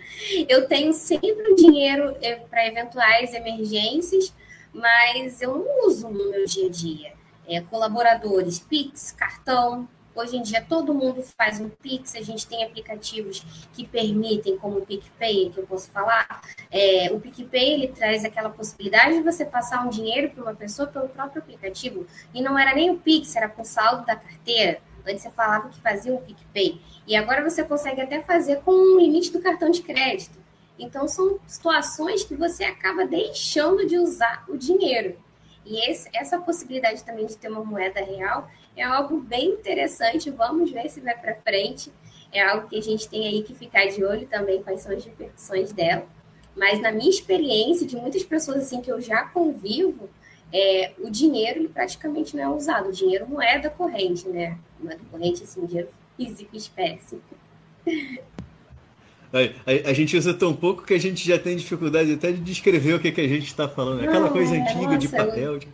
Speaker 2: eu tenho sempre dinheiro é, para eventuais emergências, mas eu não uso no meu dia a dia. É, colaboradores, Pix, cartão, Hoje em dia todo mundo faz um Pix, a gente tem aplicativos que permitem, como o PicPay, que eu posso falar. É, o PicPay ele traz aquela possibilidade de você passar um dinheiro para uma pessoa pelo próprio aplicativo. E não era nem o Pix, era com saldo da carteira. Antes você falava que fazia um PicPay. E agora você consegue até fazer com o limite do cartão de crédito. Então são situações que você acaba deixando de usar o dinheiro. E esse, essa possibilidade também de ter uma moeda real é algo bem interessante. Vamos ver se vai para frente. É algo que a gente tem aí que ficar de olho também, quais são as repercussões dela. Mas na minha experiência, de muitas pessoas assim que eu já convivo, é, o dinheiro ele praticamente não é usado. O dinheiro moeda corrente, né? Moeda corrente, assim, dinheiro físico, espécie. [LAUGHS]
Speaker 1: A, a, gente usa tão pouco que a gente já tem dificuldade até de descrever o que, que a gente está falando. Aquela coisa é, antiga nossa, de papel. De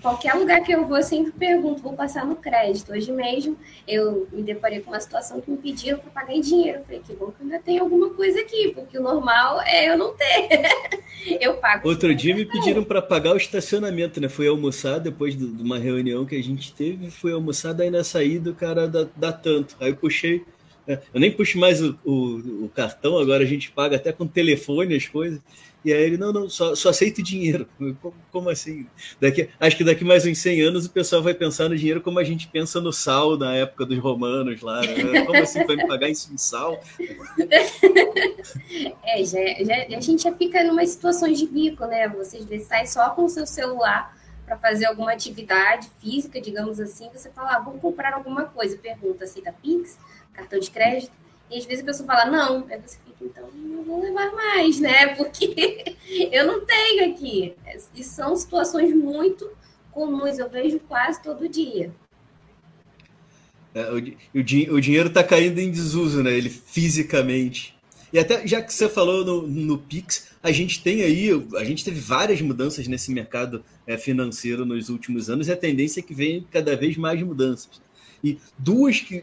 Speaker 2: qualquer lugar que eu vou, eu sempre pergunto, vou passar no crédito. Hoje mesmo eu me deparei com uma situação que me pediram para pagar em dinheiro. Eu falei, que bom que ainda tem alguma coisa aqui, porque o normal é eu não ter. [LAUGHS] eu pago.
Speaker 1: Outro dia me pediram para pagar o estacionamento, né? Fui almoçar depois de uma reunião que a gente teve, fui almoçar, daí na saída o cara dá, dá tanto. Aí eu puxei. Eu nem puxo mais o, o, o cartão, agora a gente paga até com telefone as coisas. E aí ele, não, não, só, só aceito dinheiro. [LAUGHS] Como, como, assim? Daqui, acho que daqui mais uns 100 anos o pessoal vai pensar no dinheiro como a gente pensa no sal na época dos romanos lá. Né? Como assim vai me pagar isso em sal? [LAUGHS]
Speaker 2: É, já, já, a gente já fica numa situação de bico, né? Você às vezes sai só com o seu celular para fazer alguma atividade física, digamos assim, você fala, ah, vou comprar alguma coisa, pergunta, aceita Pix, cartão de crédito? E às vezes a pessoa fala, não, aí você fica, então não vou levar mais, né? [LAUGHS] Porque eu não tenho aqui. E são situações muito comuns, eu vejo quase todo dia.
Speaker 1: É, o, o, o, dinheiro está caindo em desuso, né? Ele fisicamente. E até já que você falou no, no Pix, a gente tem aí, a gente teve várias mudanças nesse mercado é, financeiro nos últimos anos, e a tendência é que vem cada vez mais mudanças. E duas que,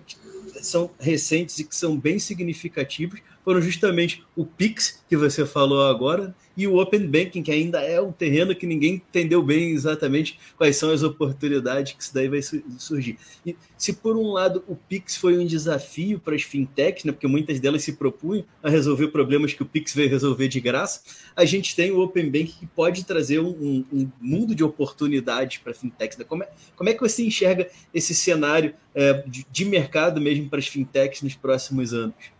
Speaker 1: são recentes e que são bem significativos foram justamente o Pix, que você falou agora, e o Open Banking, que ainda é um terreno que ninguém entendeu bem exatamente quais são as oportunidades que isso daí vai surgir. E se por um lado o Pix foi um desafio para as fintechs, né, porque muitas delas se propunham a resolver problemas que o Pix veio resolver de graça, a gente tem o Open Banking que pode trazer um, um mundo de oportunidades para fintechs. Né? Como, é, como é que você enxerga esse cenário é, de, de mercado mesmo para as fintechs nos próximos anos?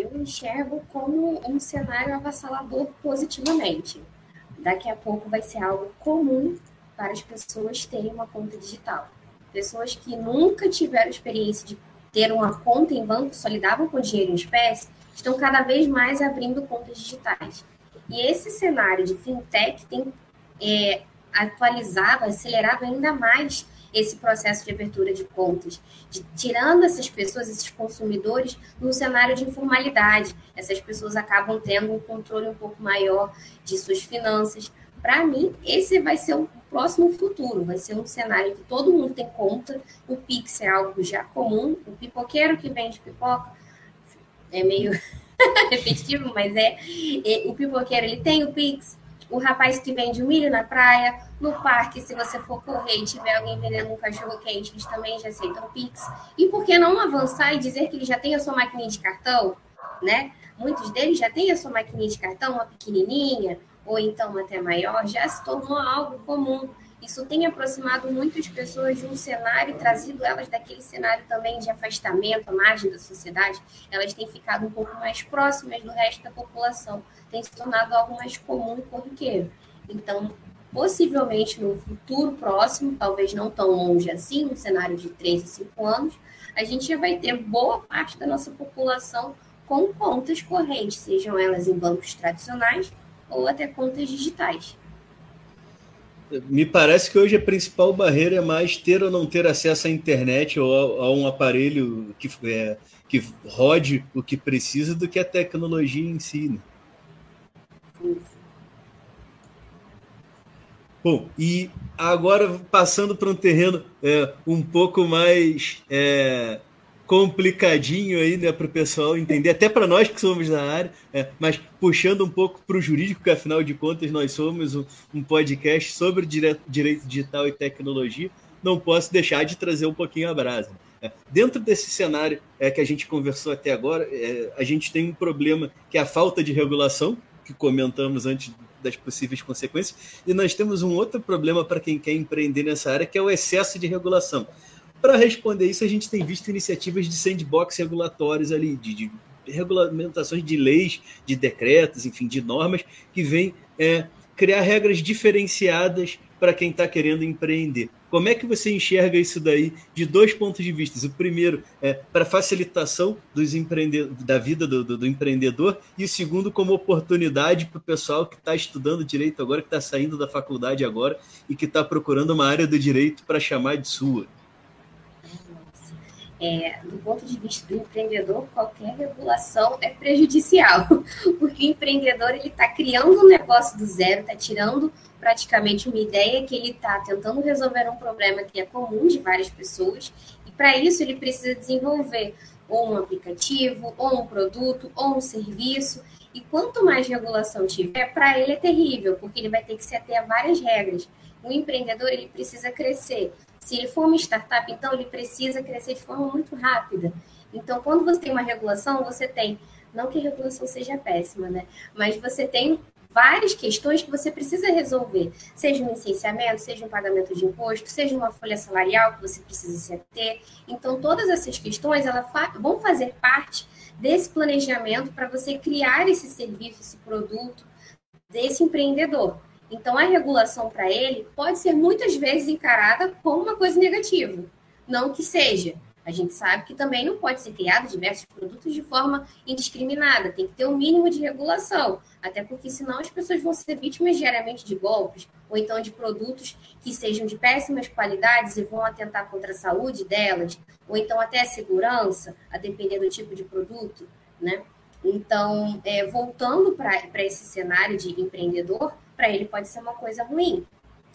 Speaker 2: Eu enxergo como um cenário avassalador positivamente. Daqui a pouco vai ser algo comum para as pessoas terem uma conta digital. Pessoas que nunca tiveram experiência de ter uma conta em banco, só lidavam com dinheiro em espécie, estão cada vez mais abrindo contas digitais. E esse cenário de fintech tem é, atualizado, acelerado ainda mais esse processo de abertura de contas, de, tirando essas pessoas, esses consumidores, no cenário de informalidade. Essas pessoas acabam tendo um controle um pouco maior de suas finanças. Para mim, esse vai ser o próximo futuro, vai ser um cenário que todo mundo tem conta, o Pix é algo já comum, o pipoqueiro que vende pipoca é meio [LAUGHS] repetitivo, mas é, o pipoqueiro ele tem o Pix, o rapaz que vende milho na praia, no parque, se você for correr e tiver alguém vendendo um cachorro quente, eles também já aceitam Pix. E por que não avançar e dizer que ele já tem a sua maquininha de cartão, né? Muitos deles já têm a sua maquininha de cartão, uma pequenininha, ou então até maior, já se tornou algo comum. Isso tem aproximado muitas pessoas de um cenário e trazido elas daquele cenário também de afastamento, à margem da sociedade. Elas têm ficado um pouco mais próximas do resto da população, tem se tornado algo mais comum e corriqueiro. Então, possivelmente no futuro próximo, talvez não tão longe assim, no cenário de 3 a 5 anos, a gente já vai ter boa parte da nossa população com contas correntes, sejam elas em bancos tradicionais ou até contas digitais.
Speaker 1: Me parece que hoje a principal barreira é mais ter ou não ter acesso à internet ou a, a um aparelho que, é, que rode o que precisa do que a tecnologia em si. Né? Bom, e agora passando para um terreno é, um pouco mais é, complicadinho aí, né, para o pessoal entender, até para nós que somos da área, é, mas puxando um pouco para o jurídico, que afinal de contas nós somos um, um podcast sobre direito, digital e tecnologia, não posso deixar de trazer um pouquinho a brasa. É, dentro desse cenário é, que a gente conversou até agora, é, a gente tem um problema que é a falta de regulação, que comentamos antes das possíveis consequências, e nós temos um outro problema para quem quer empreender nessa área, que é o excesso de regulação. Para responder isso, a gente tem visto iniciativas de sandbox regulatórios ali, de, de regulamentações de leis, de decretos, enfim, de normas, que vêm é, criar regras diferenciadas para quem está querendo empreender. Como é que você enxerga isso daí de dois pontos de vista? O primeiro é para facilitação dos da vida do, do, do, empreendedor, e o segundo como oportunidade para o pessoal que está estudando direito agora, que está saindo da faculdade agora e que está procurando uma área do direito para chamar de sua
Speaker 2: é, do ponto de vista do empreendedor, qualquer regulação é prejudicial, [LAUGHS] porque o empreendedor ele está criando um negócio do zero, está tirando praticamente uma ideia que ele está tentando resolver um problema que é comum de várias pessoas, e para isso ele precisa desenvolver ou um aplicativo, ou um produto, ou um serviço, e quanto mais regulação tiver, para ele é terrível, porque ele vai ter que se ater a várias regras. O empreendedor ele precisa crescer se ele for uma startup, então ele precisa crescer de forma muito rápida. Então, quando você tem uma regulação, você tem, não que a regulação seja péssima, né? Mas você tem várias questões que você precisa resolver, seja um licenciamento, seja um pagamento de imposto, seja uma folha salarial que você precisa se ater. Então, todas essas questões elas vão fazer parte desse planejamento para você criar esse serviço, esse produto desse empreendedor. Então, a regulação para ele pode ser muitas vezes encarada como uma coisa negativa. Não que seja. A gente sabe que também não pode ser criado diversos produtos de forma indiscriminada. Tem que ter um mínimo de regulação. Até porque, senão, as pessoas vão ser vítimas diariamente de golpes, ou então de produtos que sejam de péssimas qualidades e vão atentar contra a saúde delas, ou então até a segurança, a depender do tipo de produto, né? Então, é, voltando para esse cenário de empreendedor, para ele pode ser uma coisa ruim.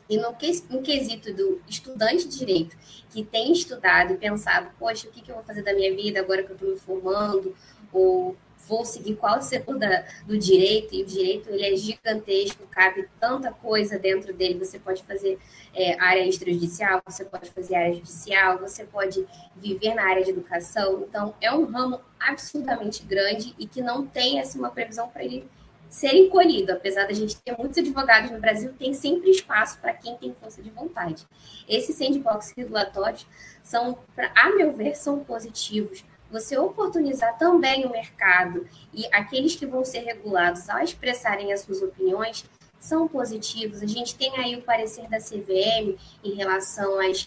Speaker 2: E no, que, no quesito do estudante de direito, que tem estudado e pensado, poxa, o que, que eu vou fazer da minha vida agora que eu estou me formando? Ou vou seguir qual setor da, do direito, e o direito ele é gigantesco, cabe tanta coisa dentro dele. Você pode fazer é, área extrajudicial, você pode fazer área judicial, você pode viver na área de educação. Então, é um ramo absurdamente grande e que não tem assim, uma previsão para ele ser encolhido. Apesar da gente ter muitos advogados no Brasil, tem sempre espaço para quem tem força de vontade. Esses sandbox regulatórios são, a meu ver, são positivos. Você oportunizar também o mercado e aqueles que vão ser regulados ao expressarem as suas opiniões são positivos. A gente tem aí o parecer da CVM em relação às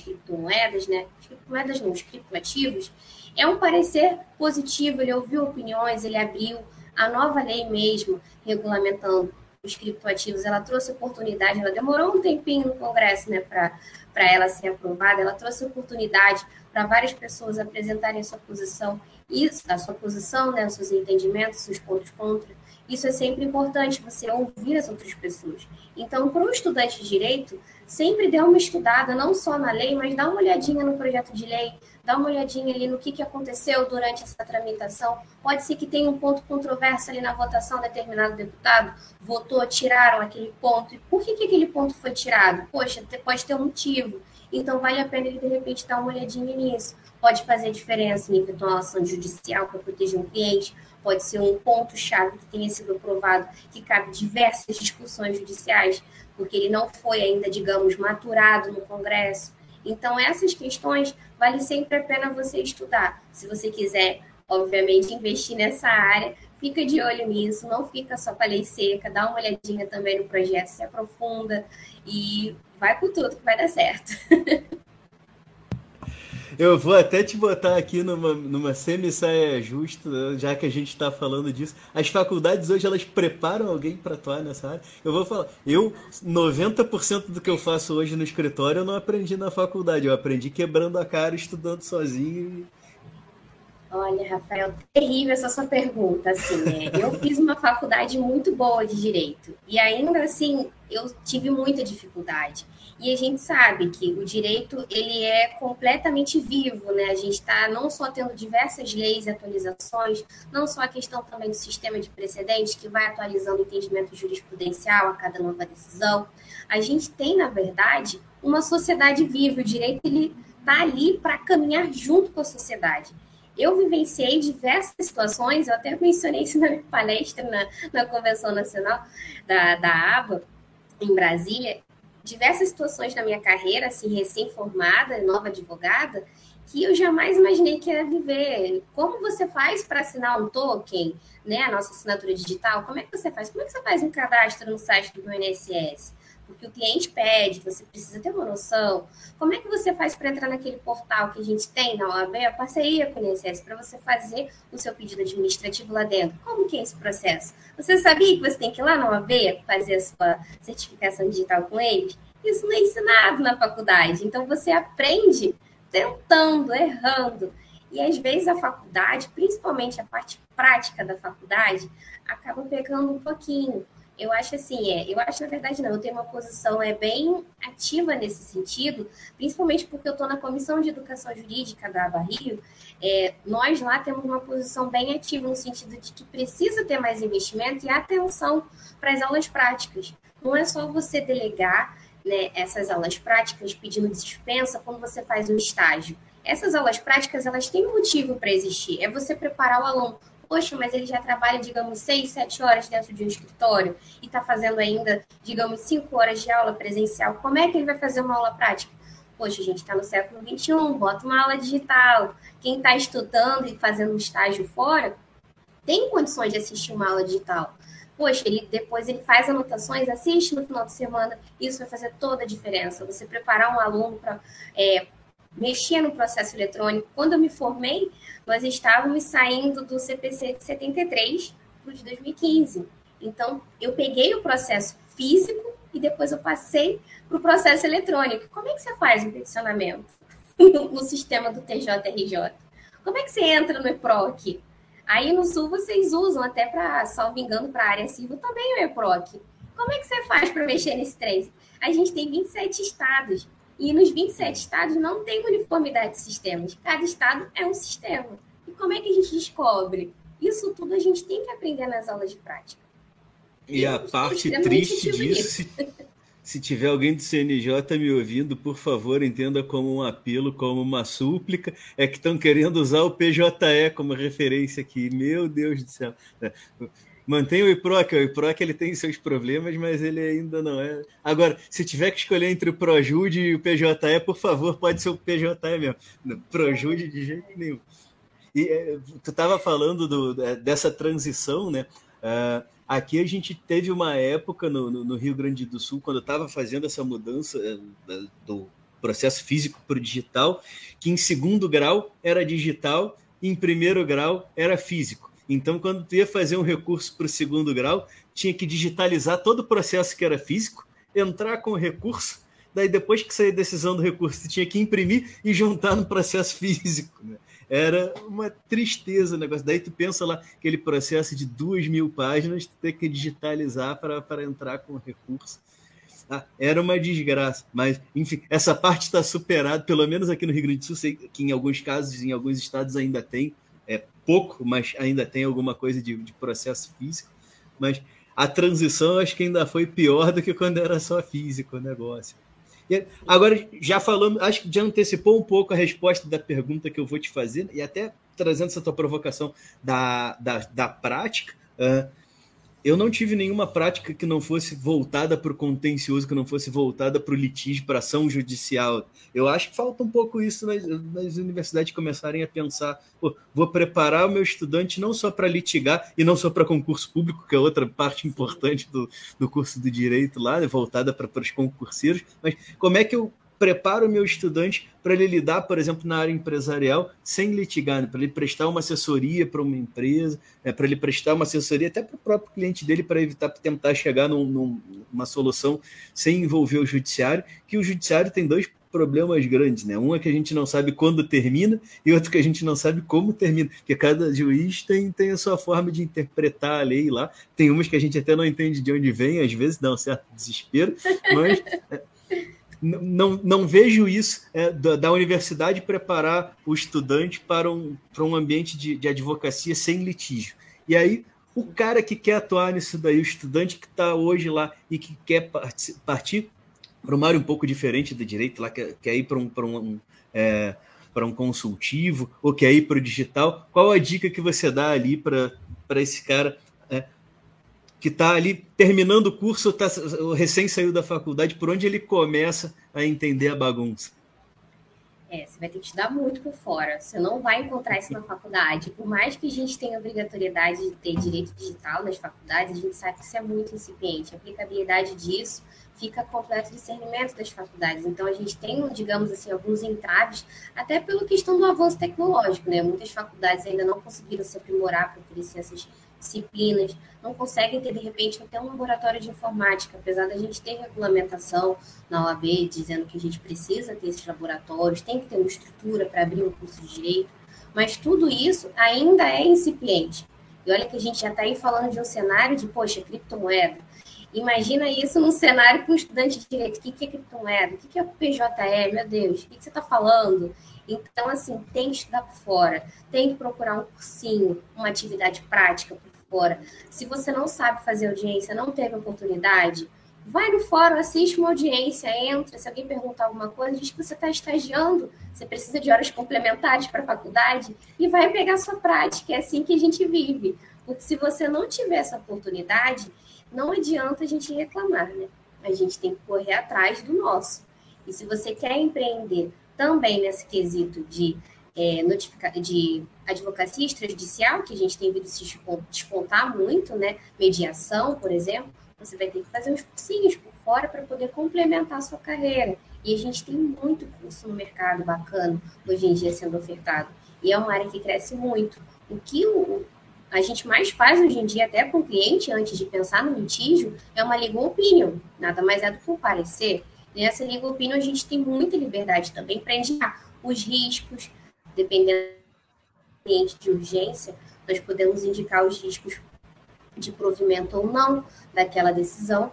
Speaker 2: criptomoedas, né? Criptomoedas não, os criptoativos. É um parecer positivo, ele ouviu opiniões, ele abriu a nova lei mesmo, regulamentando os criptoativos, ela trouxe oportunidade, ela demorou um tempinho no Congresso né, para ela ser aprovada, ela trouxe oportunidade para várias pessoas apresentarem sua posição, isso, a sua posição, né, seus entendimentos, seus pontos contra. Isso é sempre importante, você ouvir as outras pessoas. Então, para o estudante de direito, sempre dê uma estudada, não só na lei, mas dá uma olhadinha no projeto de lei, dá uma olhadinha ali no que, que aconteceu durante essa tramitação. Pode ser que tenha um ponto controverso ali na votação, determinado deputado votou, tiraram aquele ponto. E por que, que aquele ponto foi tirado? Poxa, pode ter um motivo. Então, vale a pena ele, de repente, dar uma olhadinha nisso. Pode fazer diferença em eventual ação judicial para proteger um cliente, pode ser um ponto-chave que tenha sido aprovado, que cabe diversas discussões judiciais, porque ele não foi ainda, digamos, maturado no Congresso. Então, essas questões vale sempre a pena você estudar. Se você quiser, obviamente, investir nessa área, fica de olho nisso, não fica só com a lei seca, dá uma olhadinha também no projeto, se aprofunda e vai com tudo que vai dar certo. [LAUGHS]
Speaker 1: Eu vou até te botar aqui numa, numa semi-saia justa, já que a gente está falando disso. As faculdades hoje elas preparam alguém para atuar nessa área. Eu vou falar, eu 90% do que eu faço hoje no escritório eu não aprendi na faculdade, eu aprendi quebrando a cara, estudando sozinho.
Speaker 2: Olha, Rafael, terrível essa sua pergunta, assim, né? Eu fiz uma faculdade muito boa de direito e ainda assim eu tive muita dificuldade. E a gente sabe que o direito ele é completamente vivo, né? A gente está não só tendo diversas leis e atualizações, não só a questão também do sistema de precedentes que vai atualizando o entendimento jurisprudencial a cada nova decisão. A gente tem, na verdade, uma sociedade viva. O direito ele está ali para caminhar junto com a sociedade. Eu vivenciei diversas situações, eu até mencionei isso na minha palestra na, na Convenção Nacional da, da ABA, em Brasília, diversas situações na minha carreira, assim, recém-formada, nova advogada, que eu jamais imaginei que ia viver. Como você faz para assinar um token, né, a nossa assinatura digital? Como é que você faz? Como é que você faz um cadastro no site do INSS? Porque o cliente pede, você precisa ter uma noção. Como é que você faz para entrar naquele portal que a gente tem na OAB, a parceria com o INSS, para você fazer o seu pedido administrativo lá dentro? Como que é esse processo? Você sabia que você tem que ir lá na OAB fazer a sua certificação digital com eles? Isso não é ensinado na faculdade. Então você aprende tentando, errando. E às vezes a faculdade, principalmente a parte prática da faculdade, acaba pegando um pouquinho. Eu acho assim, é, eu acho na verdade não, eu tenho uma posição é bem ativa nesse sentido, principalmente porque eu estou na comissão de educação jurídica da Barrio. É, nós lá temos uma posição bem ativa no sentido de que precisa ter mais investimento e atenção para as aulas práticas. Não é só você delegar né, essas aulas práticas pedindo dispensa quando você faz um estágio. Essas aulas práticas elas têm motivo para existir. É você preparar o aluno poxa, mas ele já trabalha, digamos, seis, sete horas dentro de um escritório e está fazendo ainda, digamos, cinco horas de aula presencial, como é que ele vai fazer uma aula prática? Poxa, a gente está no século XXI, bota uma aula digital. Quem está estudando e fazendo um estágio fora tem condições de assistir uma aula digital. Poxa, ele, depois ele faz anotações, assiste no final de semana, isso vai fazer toda a diferença. Você preparar um aluno para é, mexia no processo eletrônico. Quando eu me formei, nós estávamos saindo do CPC de 73 para o de 2015. Então, eu peguei o processo físico e depois eu passei para o processo eletrônico. Como é que você faz o peticionamento [LAUGHS] no sistema do TJRJ? Como é que você entra no EPROC? Aí no Sul vocês usam até para, salvo engano, para a área civil também o EPROC. Como é que você faz para mexer nesse trem? A gente tem 27 estados. E nos 27 estados não tem uniformidade de sistemas. Cada estado é um sistema. E como é que a gente descobre? Isso tudo a gente tem que aprender nas aulas de prática.
Speaker 1: E, e a parte triste disso, se, se tiver alguém do CNJ me ouvindo, por favor, entenda como um apelo, como uma súplica, é que estão querendo usar o PJE como referência aqui. Meu Deus do céu. Mantém o IPROC, o IPROC ele tem seus problemas, mas ele ainda não é. Agora, se tiver que escolher entre o ProJude e o PJE, por favor, pode ser o PJE mesmo. ProJude de jeito nenhum. E é, tu estava falando do, é, dessa transição, né? Uh, aqui a gente teve uma época no, no, no Rio Grande do Sul, quando estava fazendo essa mudança uh, do processo físico para o digital, que em segundo grau era digital, em primeiro grau era físico. Então, quando tu ia fazer um recurso para o segundo grau, tinha que digitalizar todo o processo que era físico, entrar com o recurso, daí depois que sair a decisão do recurso, tu tinha que imprimir e juntar no processo [LAUGHS] físico. Né? Era uma tristeza o negócio. Daí tu pensa lá, aquele processo de duas mil páginas, tu ter que digitalizar para entrar com o recurso. Ah, era uma desgraça, mas enfim, essa parte está superada, pelo menos aqui no Rio Grande do Sul, sei que em alguns casos, em alguns estados ainda tem, é pouco, mas ainda tem alguma coisa de, de processo físico. Mas a transição acho que ainda foi pior do que quando era só físico o negócio. Agora, já falando, acho que já antecipou um pouco a resposta da pergunta que eu vou te fazer, e até trazendo essa tua provocação da, da, da prática. Uh, eu não tive nenhuma prática que não fosse voltada para o contencioso, que não fosse voltada para o litígio, para ação judicial. Eu acho que falta um pouco isso nas, nas universidades começarem a pensar: vou preparar o meu estudante não só para litigar e não só para concurso público, que é outra parte importante do, do curso do direito lá, voltada para, para os concurseiros, mas como é que eu preparo o meu estudante para ele lidar, por exemplo, na área empresarial sem litigar, né? para ele prestar uma assessoria para uma empresa, né? para ele prestar uma assessoria até para o próprio cliente dele para evitar tentar chegar num, numa solução sem envolver o judiciário, que o judiciário tem dois problemas grandes, né? Um é que a gente não sabe quando termina e outro que a gente não sabe como termina, porque cada juiz tem, tem a sua forma de interpretar a lei lá. Tem umas que a gente até não entende de onde vem, às vezes dá um certo desespero, mas é, não, não vejo isso é, da, da, universidade preparar o estudante para um, para um ambiente de, de advocacia sem litígio. E aí, o cara que quer atuar nisso daí, o estudante que está hoje lá e que quer partir para uma área um pouco diferente do direito, lá quer, quer ir para um, para um, é, para um consultivo ou quer ir para o digital, qual a dica que você dá ali para esse cara que está ali terminando o curso, tá, recém saiu da faculdade, por onde ele começa a entender a bagunça?
Speaker 2: É, você vai ter que estudar muito por fora. Você não vai encontrar isso na faculdade. Por mais que a gente tenha obrigatoriedade de ter direito digital nas faculdades, a gente sabe que isso é muito incipiente. A aplicabilidade disso fica completo discernimento das faculdades. Então, a gente tem, digamos assim, alguns entraves, até pela questão do avanço tecnológico, né? Muitas faculdades ainda não conseguiram se aprimorar para oferecer essas disciplinas, não conseguem ter, de repente, até um laboratório de informática, apesar da gente ter regulamentação na OAB dizendo que a gente precisa ter esses laboratórios, tem que ter uma estrutura para abrir um curso de direito, mas tudo isso ainda é incipiente. E olha que a gente já está aí falando de um cenário de, poxa, criptomoeda. Imagina isso num cenário com um estudante de direito. O que é criptomoeda? O que é PJE? Meu Deus, o que você está falando? Então, assim, tem que estudar fora, tem que procurar um cursinho, uma atividade prática fora. Se você não sabe fazer audiência, não teve oportunidade, vai no fórum, assiste uma audiência, entra. Se alguém perguntar alguma coisa, diz que você está estagiando, você precisa de horas complementares para a faculdade e vai pegar sua prática. É assim que a gente vive. Porque se você não tiver essa oportunidade, não adianta a gente reclamar, né? A gente tem que correr atrás do nosso. E se você quer empreender também nesse quesito de é, de advocacia extrajudicial, que a gente tem visto despontar muito, né? Mediação, por exemplo, você vai ter que fazer uns cursinhos por fora para poder complementar a sua carreira. E a gente tem muito curso no mercado bacana hoje em dia sendo ofertado. E é uma área que cresce muito. O que o, a gente mais faz hoje em dia, até com o cliente, antes de pensar no litígio, é uma legal opinion. Nada mais é do que um parecer. Nessa legal opinion, a gente tem muita liberdade também para indicar os riscos, dependendo do cliente de urgência, nós podemos indicar os riscos de provimento ou não daquela decisão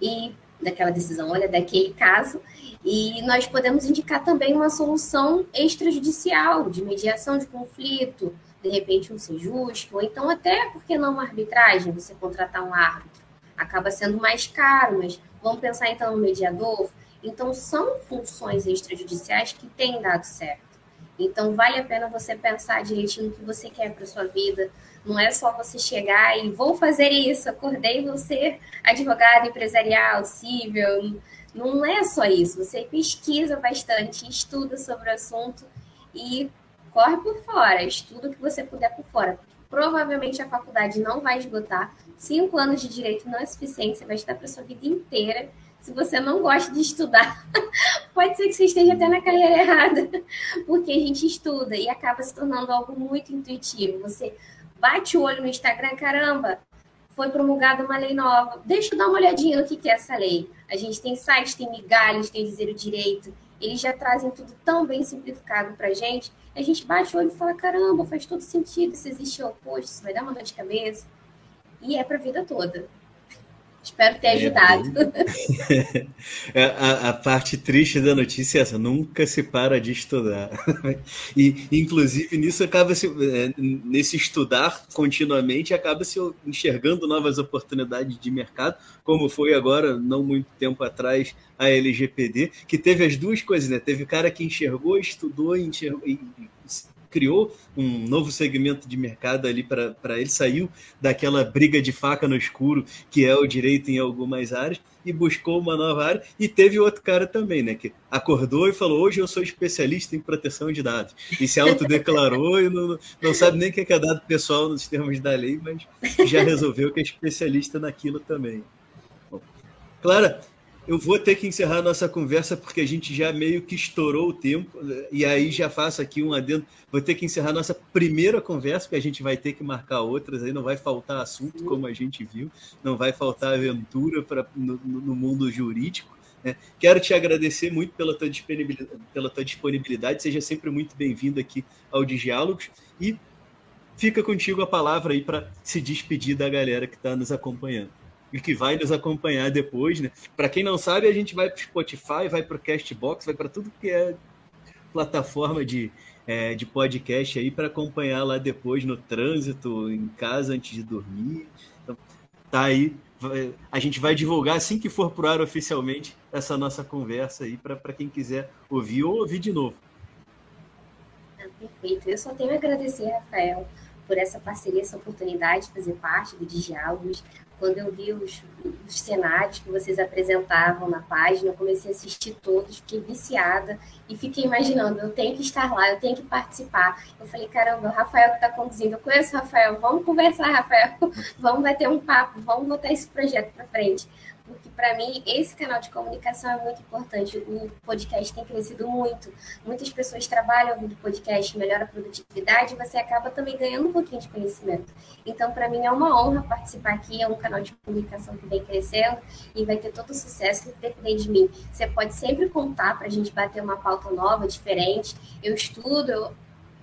Speaker 2: e daquela decisão, olha, daquele caso, e nós podemos indicar também uma solução extrajudicial de mediação de conflito, de repente um ser justo, ou então até, porque não uma arbitragem, você contratar um árbitro, acaba sendo mais caro, mas vamos pensar então no mediador. Então, são funções extrajudiciais que têm dado certo. Então, vale a pena você pensar direitinho no que você quer para sua vida. Não é só você chegar e vou fazer isso, acordei vou ser advogado empresarial, civil. Não é só isso. Você pesquisa bastante, estuda sobre o assunto e corre por fora. Estuda o que você puder por fora. Provavelmente a faculdade não vai esgotar. Cinco anos de direito não é suficiente, você vai estudar para sua vida inteira se você não gosta de estudar, [LAUGHS] pode ser que você esteja até na carreira errada, porque a gente estuda e acaba se tornando algo muito intuitivo. Você bate o olho no Instagram, caramba, foi promulgada uma lei nova. Deixa eu dar uma olhadinha no que é essa lei. A gente tem sites, tem migalhas, tem dizer o direito. Eles já trazem tudo tão bem simplificado para a gente. A gente bate o olho e fala: caramba, faz todo sentido. Se existe oposto, isso vai dar uma dor de cabeça. E é para a vida toda. Espero ter é, ajudado. [LAUGHS]
Speaker 1: É, a, a, parte triste da notícia é essa: nunca se para de estudar. [LAUGHS] E, inclusive, nisso acaba se, é, nesse estudar continuamente, acaba se enxergando novas oportunidades de mercado, como foi agora, não muito tempo atrás, a LGPD, que teve as duas coisas, né? Teve cara que enxergou, estudou, enxergou, criou um novo segmento de mercado ali para ele, saiu daquela briga de faca no escuro que é o direito em algumas áreas e buscou uma nova área. E teve outro cara também, né, que acordou e falou: Hoje eu sou especialista em proteção de dados. E se autodeclarou e não, não sabe nem o que é dado pessoal nos termos da lei, mas já resolveu que é especialista naquilo também. Bom, Clara, eu vou ter que encerrar a nossa conversa porque a gente já meio que estourou o tempo, e aí já faço aqui um adendo. Vou ter que encerrar a nossa primeira conversa, porque a gente vai ter que marcar outras, aí não vai faltar assunto, como a gente viu, não vai faltar aventura pra, no, no mundo jurídico. Né? Quero te agradecer muito pela tua disponibilidade, pela tua disponibilidade. seja sempre muito bem-vindo aqui ao Diálogos, e fica contigo a palavra aí para se despedir da galera que está nos acompanhando e que vai nos acompanhar depois, né? Para quem não sabe, a gente vai para Spotify, vai para o Castbox, vai para tudo que é plataforma de, é, de podcast aí para acompanhar lá depois no trânsito, em casa antes de dormir. Então, tá aí. A gente vai divulgar assim que for pro ar oficialmente essa nossa conversa aí para quem quiser ouvir ou ouvir de novo.
Speaker 2: Perfeito. Eu só tenho a agradecer, Rafael, por essa parceria, essa oportunidade de fazer parte do Diálogos quando eu vi os, os cenários que vocês apresentavam na página, eu comecei a assistir todos, fiquei viciada e fiquei imaginando, eu tenho que estar lá, eu tenho que participar. Eu falei, caramba, o Rafael que está conduzindo, eu conheço o Rafael, vamos conversar, Rafael, [LAUGHS] vamos bater um papo, vamos botar esse projeto para frente porque para mim esse canal de comunicação é muito importante. O podcast tem crescido muito. Muitas pessoas trabalham ouvindo podcast, melhora a produtividade, e você acaba também ganhando um pouquinho de conhecimento. Então, para mim é uma honra participar aqui. É um canal de comunicação que vem crescendo e vai ter todo o sucesso que depender de mim. Você pode sempre contar para a gente bater uma pauta nova, diferente. Eu estudo, eu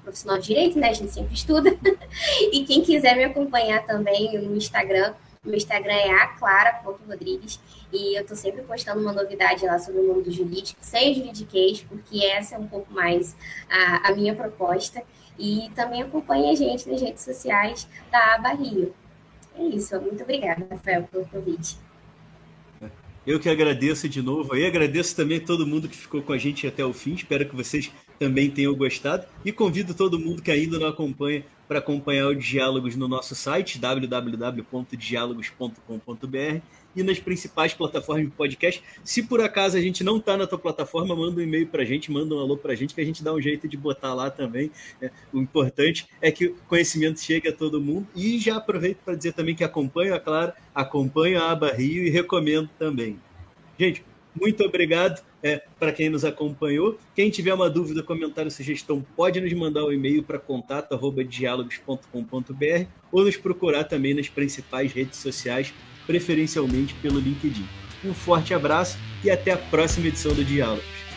Speaker 2: profissional de direito, né? A gente sempre estuda. [LAUGHS] e quem quiser me acompanhar também no Instagram, meu Instagram é aclara.rodrigues e eu tô sempre postando uma novidade lá sobre o mundo jurídico, sem juridiquês, porque essa é um pouco mais a, a minha proposta. E também acompanhe a gente nas redes sociais da Aba Rio. É isso, muito obrigada, Rafael, pelo convite.
Speaker 1: Eu que agradeço de novo e agradeço também todo mundo que ficou com a gente até o fim. Espero que vocês também tenham gostado e convido todo mundo que ainda não acompanha para acompanhar os diálogos no nosso site www.diálogos.com.br e nas principais plataformas de podcast. Se por acaso a gente não está na tua plataforma, manda um e-mail para a gente, manda um alô para a gente, que a gente dá um jeito de botar lá também. Né? O importante é que o conhecimento chegue a todo mundo. E já aproveito para dizer também que acompanho a Clara, acompanho a Aba Rio e recomendo também. Gente, muito obrigado é, para quem nos acompanhou. Quem tiver uma dúvida, comentário, sugestão, pode nos mandar um e-mail para contato@dialogos.com.br ou nos procurar também nas principais redes sociais, preferencialmente pelo LinkedIn. Um forte abraço e até a próxima edição do Diálogos.